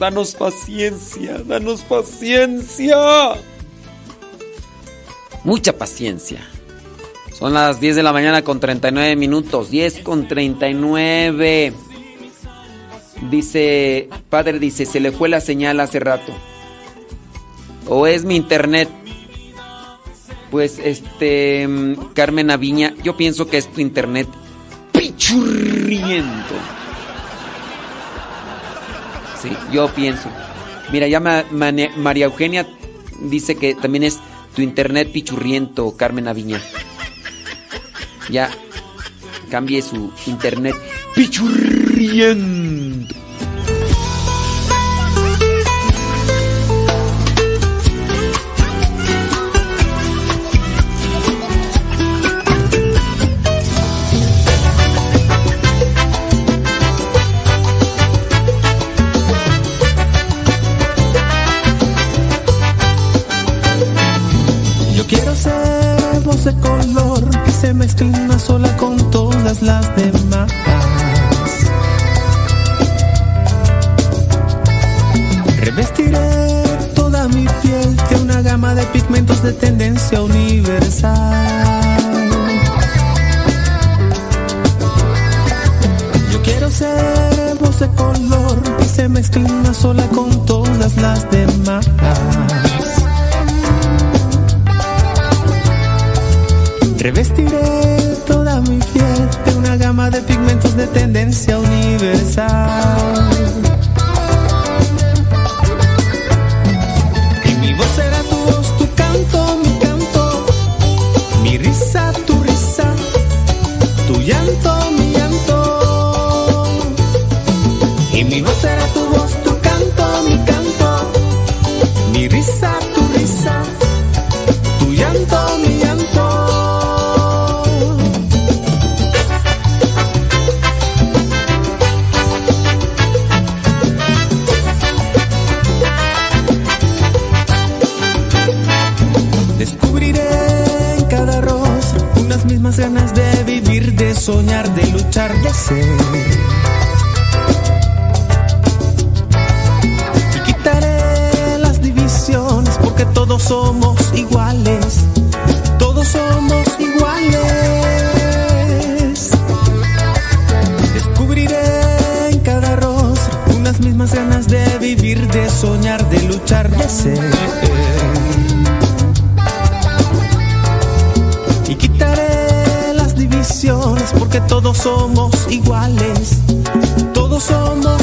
danos paciencia, danos paciencia. Mucha paciencia. Son las 10 de la mañana con 39 minutos. 10 con 39. Dice, padre dice, se le fue la señal hace rato. O es mi internet. Pues este, mm, Carmen Aviña, yo pienso que es tu internet pichurriento. Sí, yo pienso. Mira, ya Ma- María Eugenia dice que también es tu internet pichurriento, Carmen Aviña. Ya cambie su internet pichurriento. Se mezcle una sola con todas las demás. Revestiré toda mi piel de una gama de pigmentos de tendencia universal. Yo quiero ser voz de color que se mezcle una sola con todas las demás. Revestiré toda mi piel de una gama de pigmentos de tendencia universal. Y mi voz será tu voz, tu canto, mi canto, mi risa, tu risa, tu llanto, mi llanto. Y mi voz será tu Y quitaré las divisiones porque todos somos iguales. Todos somos iguales. Descubriré en cada rostro unas mismas ganas de vivir, de soñar, de luchar, de ser. Porque todos somos iguales. Todos somos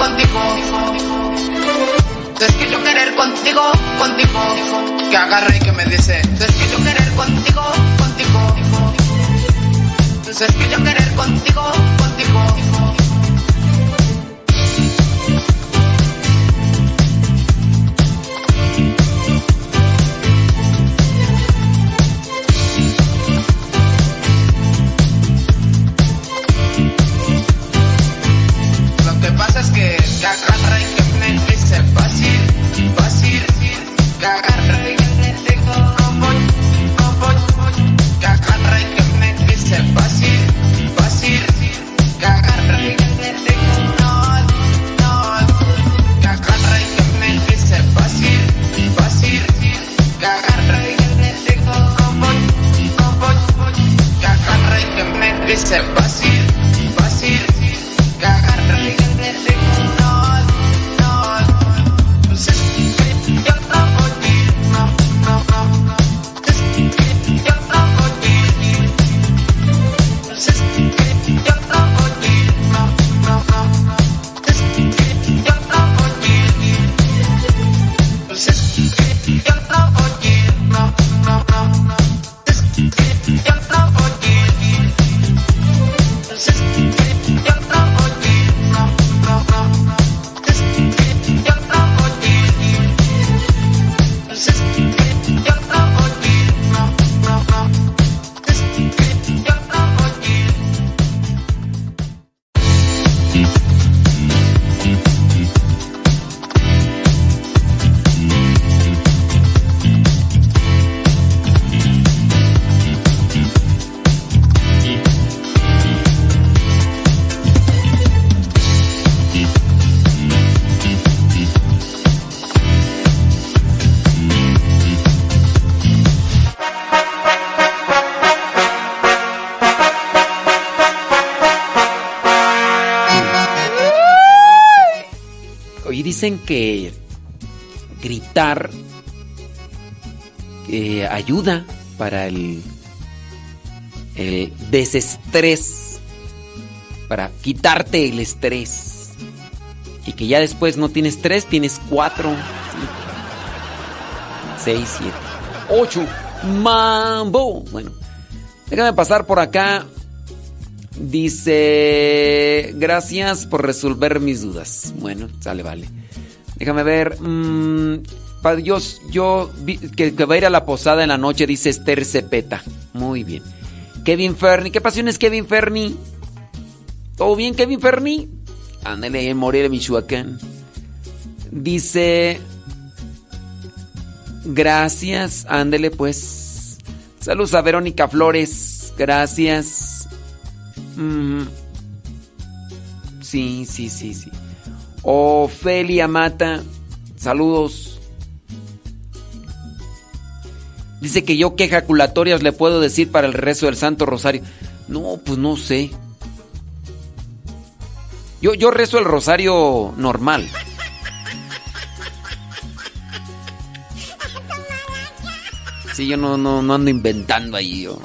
contigo. Es que yo querer contigo, contigo. Que agarre y que me dice. Es que yo querer contigo, contigo. Es que yo querer contigo, contigo. Dicen que gritar eh, ayuda para el, el desestrés, para quitarte el estrés. Y que ya después no tienes estrés, tienes cuatro, cinco, seis, siete, ocho. Mambo. Bueno, déjame pasar por acá. Dice, gracias por resolver mis dudas. Bueno, sale, vale. Déjame ver. mm, Padre, yo, yo vi- que, que va a ir a la posada en la noche, dice Esther Cepeta. Muy bien. Kevin Ferni, ¿qué pasiones Kevin Ferni? ¿Todo bien, Kevin Ferni? Ándale, en Morelia, Michoacán. Dice. Gracias, ándele pues. Saludos a Verónica Flores. Gracias. Mm. Sí, sí, sí, sí. Ofelia Mata. Saludos. Dice que yo qué ejaculatorias le puedo decir para el rezo del Santo Rosario. No, pues no sé. Yo, yo rezo el rosario normal. Sí, yo no, no, no ando inventando ahí. Yo.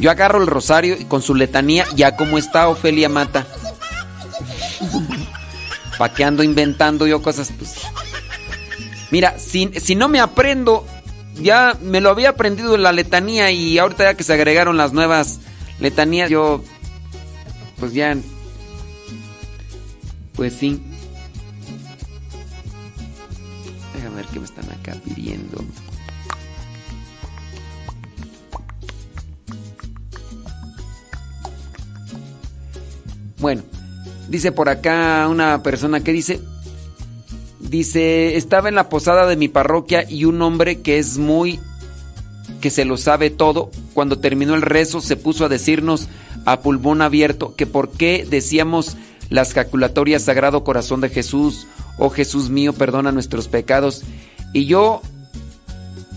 Yo agarro el rosario y con su letanía, ya como está Ofelia Mata. ¿Para ando inventando yo cosas? Pues. Mira, si, si no me aprendo, ya me lo había aprendido en la letanía y ahorita ya que se agregaron las nuevas letanías, yo. Pues ya. Pues sí. Déjame ver qué me están acá pidiendo. Bueno, dice por acá una persona que dice, dice, estaba en la posada de mi parroquia y un hombre que es muy, que se lo sabe todo, cuando terminó el rezo se puso a decirnos a pulmón abierto que por qué decíamos las jaculatorias Sagrado Corazón de Jesús, oh Jesús mío, perdona nuestros pecados. Y yo,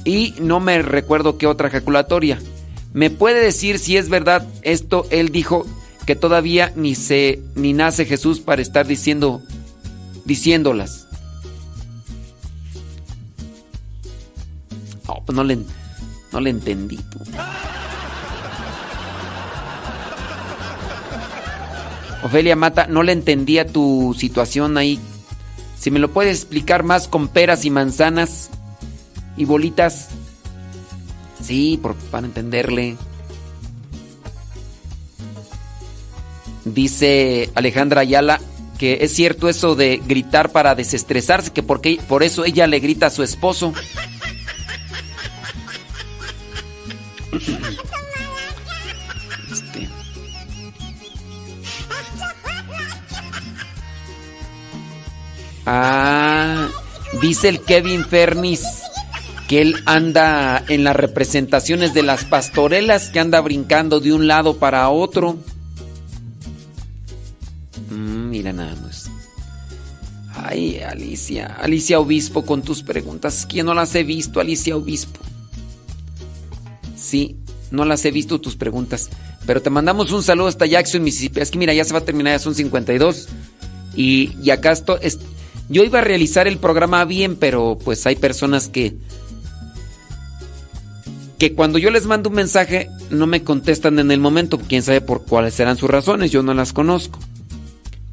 y no me recuerdo qué otra jaculatoria. ¿Me puede decir si es verdad esto? Él dijo que todavía ni se ni nace Jesús para estar diciendo diciéndolas. No, pues no le, no le entendí. Ofelia Mata, no le entendía tu situación ahí. Si me lo puedes explicar más con peras y manzanas y bolitas. Sí, por, para entenderle. Dice Alejandra Ayala que es cierto eso de gritar para desestresarse, que porque, por eso ella le grita a su esposo. Este. Ah, dice el Kevin Fernis que él anda en las representaciones de las pastorelas, que anda brincando de un lado para otro. Mira nada más. Ay, Alicia, Alicia Obispo con tus preguntas. Que no las he visto, Alicia Obispo. Sí, no las he visto tus preguntas. Pero te mandamos un saludo hasta Jackson, Mississippi. Es que mira, ya se va a terminar, ya son 52. Y, y acá esto es, yo iba a realizar el programa bien, pero pues hay personas que que cuando yo les mando un mensaje no me contestan en el momento, quién sabe por cuáles serán sus razones, yo no las conozco.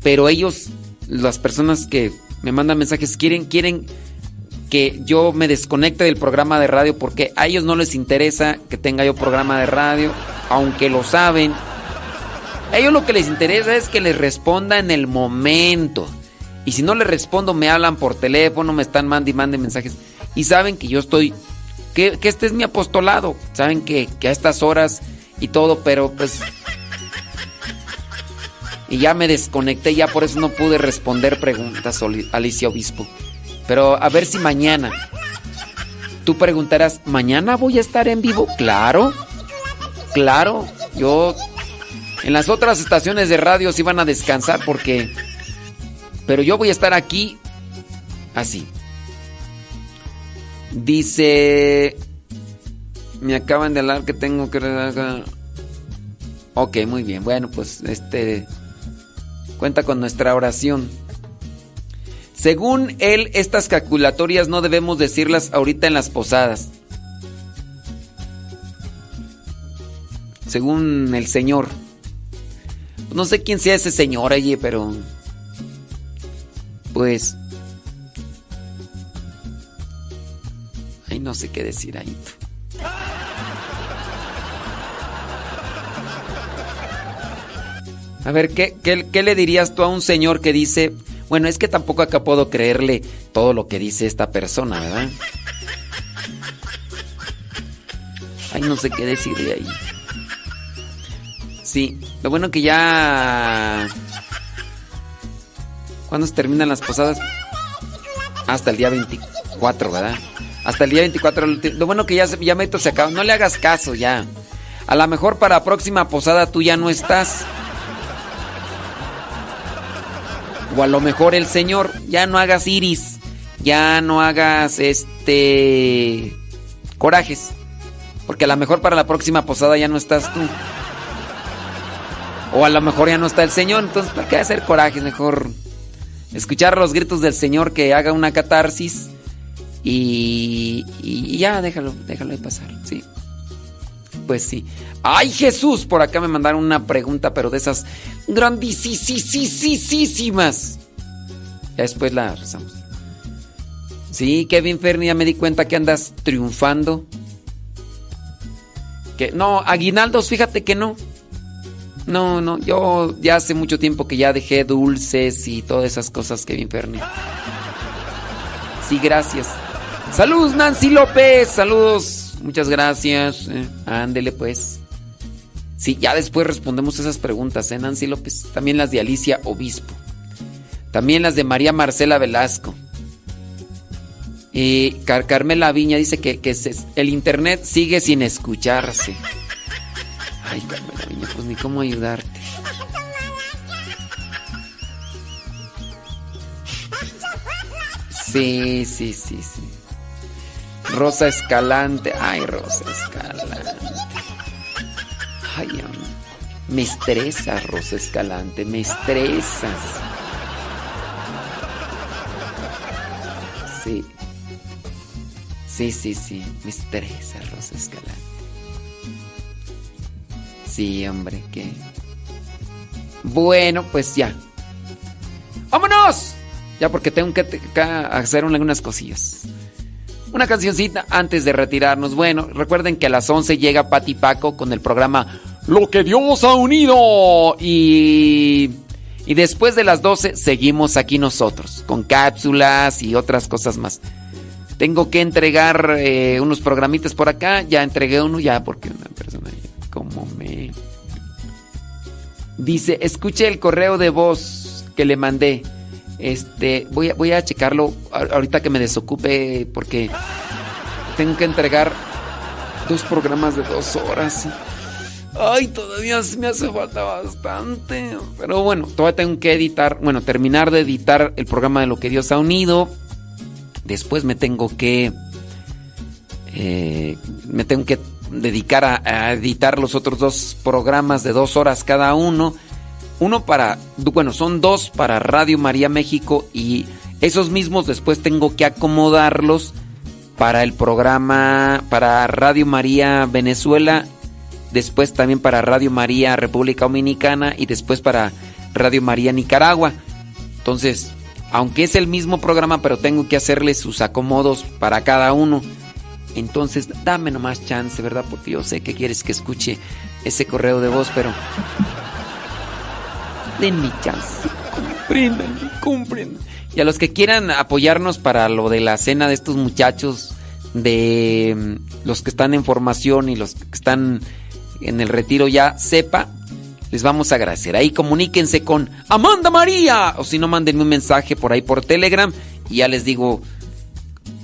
Pero ellos, las personas que me mandan mensajes quieren quieren que yo me desconecte del programa de radio porque a ellos no les interesa que tenga yo programa de radio, aunque lo saben. A ellos lo que les interesa es que les responda en el momento. Y si no les respondo, me hablan por teléfono, me están mandando y manden mensajes. Y saben que yo estoy, que, que este es mi apostolado. Saben que, que a estas horas y todo, pero pues... Y ya me desconecté, ya por eso no pude responder preguntas, Alicia Obispo. Pero a ver si mañana. Tú preguntarás, ¿mañana voy a estar en vivo? Claro, claro. Yo en las otras estaciones de radio sí van a descansar porque... Pero yo voy a estar aquí así. Dice... Me acaban de hablar que tengo que... Ok, muy bien. Bueno, pues este... Cuenta con nuestra oración. Según él, estas calculatorias no debemos decirlas ahorita en las posadas. Según el señor. No sé quién sea ese señor allí, pero... Pues... Ay, no sé qué decir ahí. A ver, ¿qué, qué, le dirías tú a un señor que dice, bueno, es que tampoco acá puedo creerle todo lo que dice esta persona, ¿verdad? Ay, no sé qué decirle ahí. Sí, lo bueno que ya... ¿Cuándo se terminan las posadas? Hasta el día 24, ¿verdad? Hasta el día 24. Lo bueno que ya, ya meto se acaba. No le hagas caso ya. A lo mejor para la próxima posada tú ya no estás. O a lo mejor el Señor, ya no hagas iris, ya no hagas este corajes, porque a lo mejor para la próxima posada ya no estás tú. O a lo mejor ya no está el Señor, entonces ¿para qué hacer corajes? Mejor escuchar los gritos del Señor que haga una catarsis y, ya déjalo, déjalo de pasar, sí. Pues sí. ¡Ay, Jesús! Por acá me mandaron una pregunta, pero de esas grandísimas. Ya después la rezamos. Sí, Kevin Fernie, ya me di cuenta que andas triunfando. Que no, aguinaldos, fíjate que no. No, no, yo ya hace mucho tiempo que ya dejé dulces y todas esas cosas, Kevin Fernie. Sí, gracias. Saludos, Nancy López. Saludos. Muchas gracias. Eh, ándele pues. Sí, ya después respondemos esas preguntas, ¿eh, Nancy López? También las de Alicia Obispo. También las de María Marcela Velasco. Y Car Carmela Viña dice que, el internet sigue sin escucharse. Ay, Carmela Viña, pues ni cómo ayudarte. Sí, sí, sí, sí. Rosa Escalante. Ay, Rosa Escalante. Ay, me estresa, Rosa Escalante, me estresas. Sí. Sí, sí, sí, me estresa, Rosa Escalante. Sí, hombre, que... Bueno, pues ya. ¡Vámonos! Ya porque tengo que hacer algunas cosillas. Una cancioncita antes de retirarnos. Bueno, recuerden que a las 11 llega Pati Paco con el programa Lo que Dios ha unido. Y, y después de las 12 seguimos aquí nosotros, con cápsulas y otras cosas más. Tengo que entregar eh, unos programitas por acá. Ya entregué uno ya porque una persona como me... Dice, escuche el correo de voz que le mandé. Este, voy a, voy a checarlo ahorita que me desocupe porque tengo que entregar dos programas de dos horas. Ay, todavía me hace falta bastante. Pero bueno, todavía tengo que editar, bueno, terminar de editar el programa de lo que Dios ha unido. Después me tengo que... Eh, me tengo que dedicar a, a editar los otros dos programas de dos horas cada uno uno para, bueno, son dos para Radio María México y esos mismos después tengo que acomodarlos para el programa, para Radio María Venezuela, después también para Radio María República Dominicana y después para Radio María Nicaragua. Entonces, aunque es el mismo programa, pero tengo que hacerle sus acomodos para cada uno. Entonces, dame nomás chance, ¿verdad? Porque yo sé que quieres que escuche ese correo de voz, pero mi chance. Comprendan, comprendan. Y a los que quieran apoyarnos para lo de la cena de estos muchachos, de mm, los que están en formación y los que están en el retiro ya, sepa, les vamos a agradecer. Ahí comuníquense con Amanda María. O si no, mándenme un mensaje por ahí por Telegram y ya les digo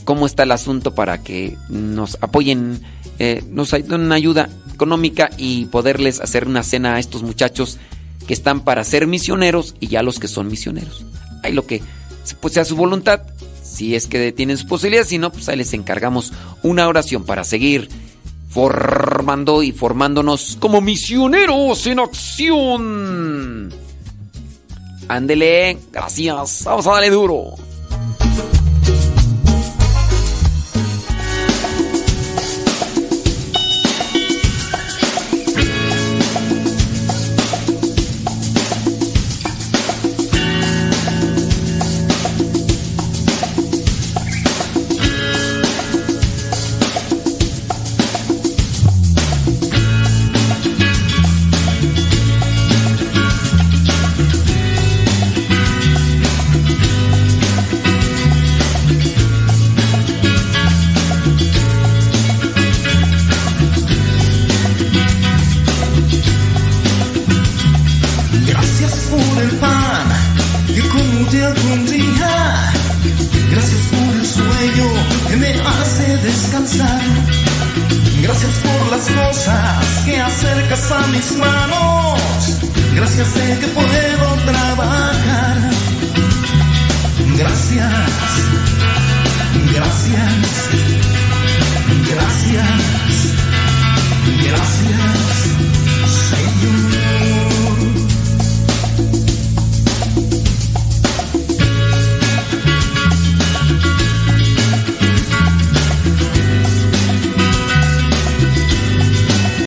cómo está el asunto para que nos apoyen, eh, nos den una ayuda económica y poderles hacer una cena a estos muchachos que están para ser misioneros y ya los que son misioneros. Hay lo que pues, sea su voluntad, si es que tienen su posibilidad, si no, pues ahí les encargamos una oración para seguir formando y formándonos como misioneros en acción. Ándele, gracias, vamos a darle duro.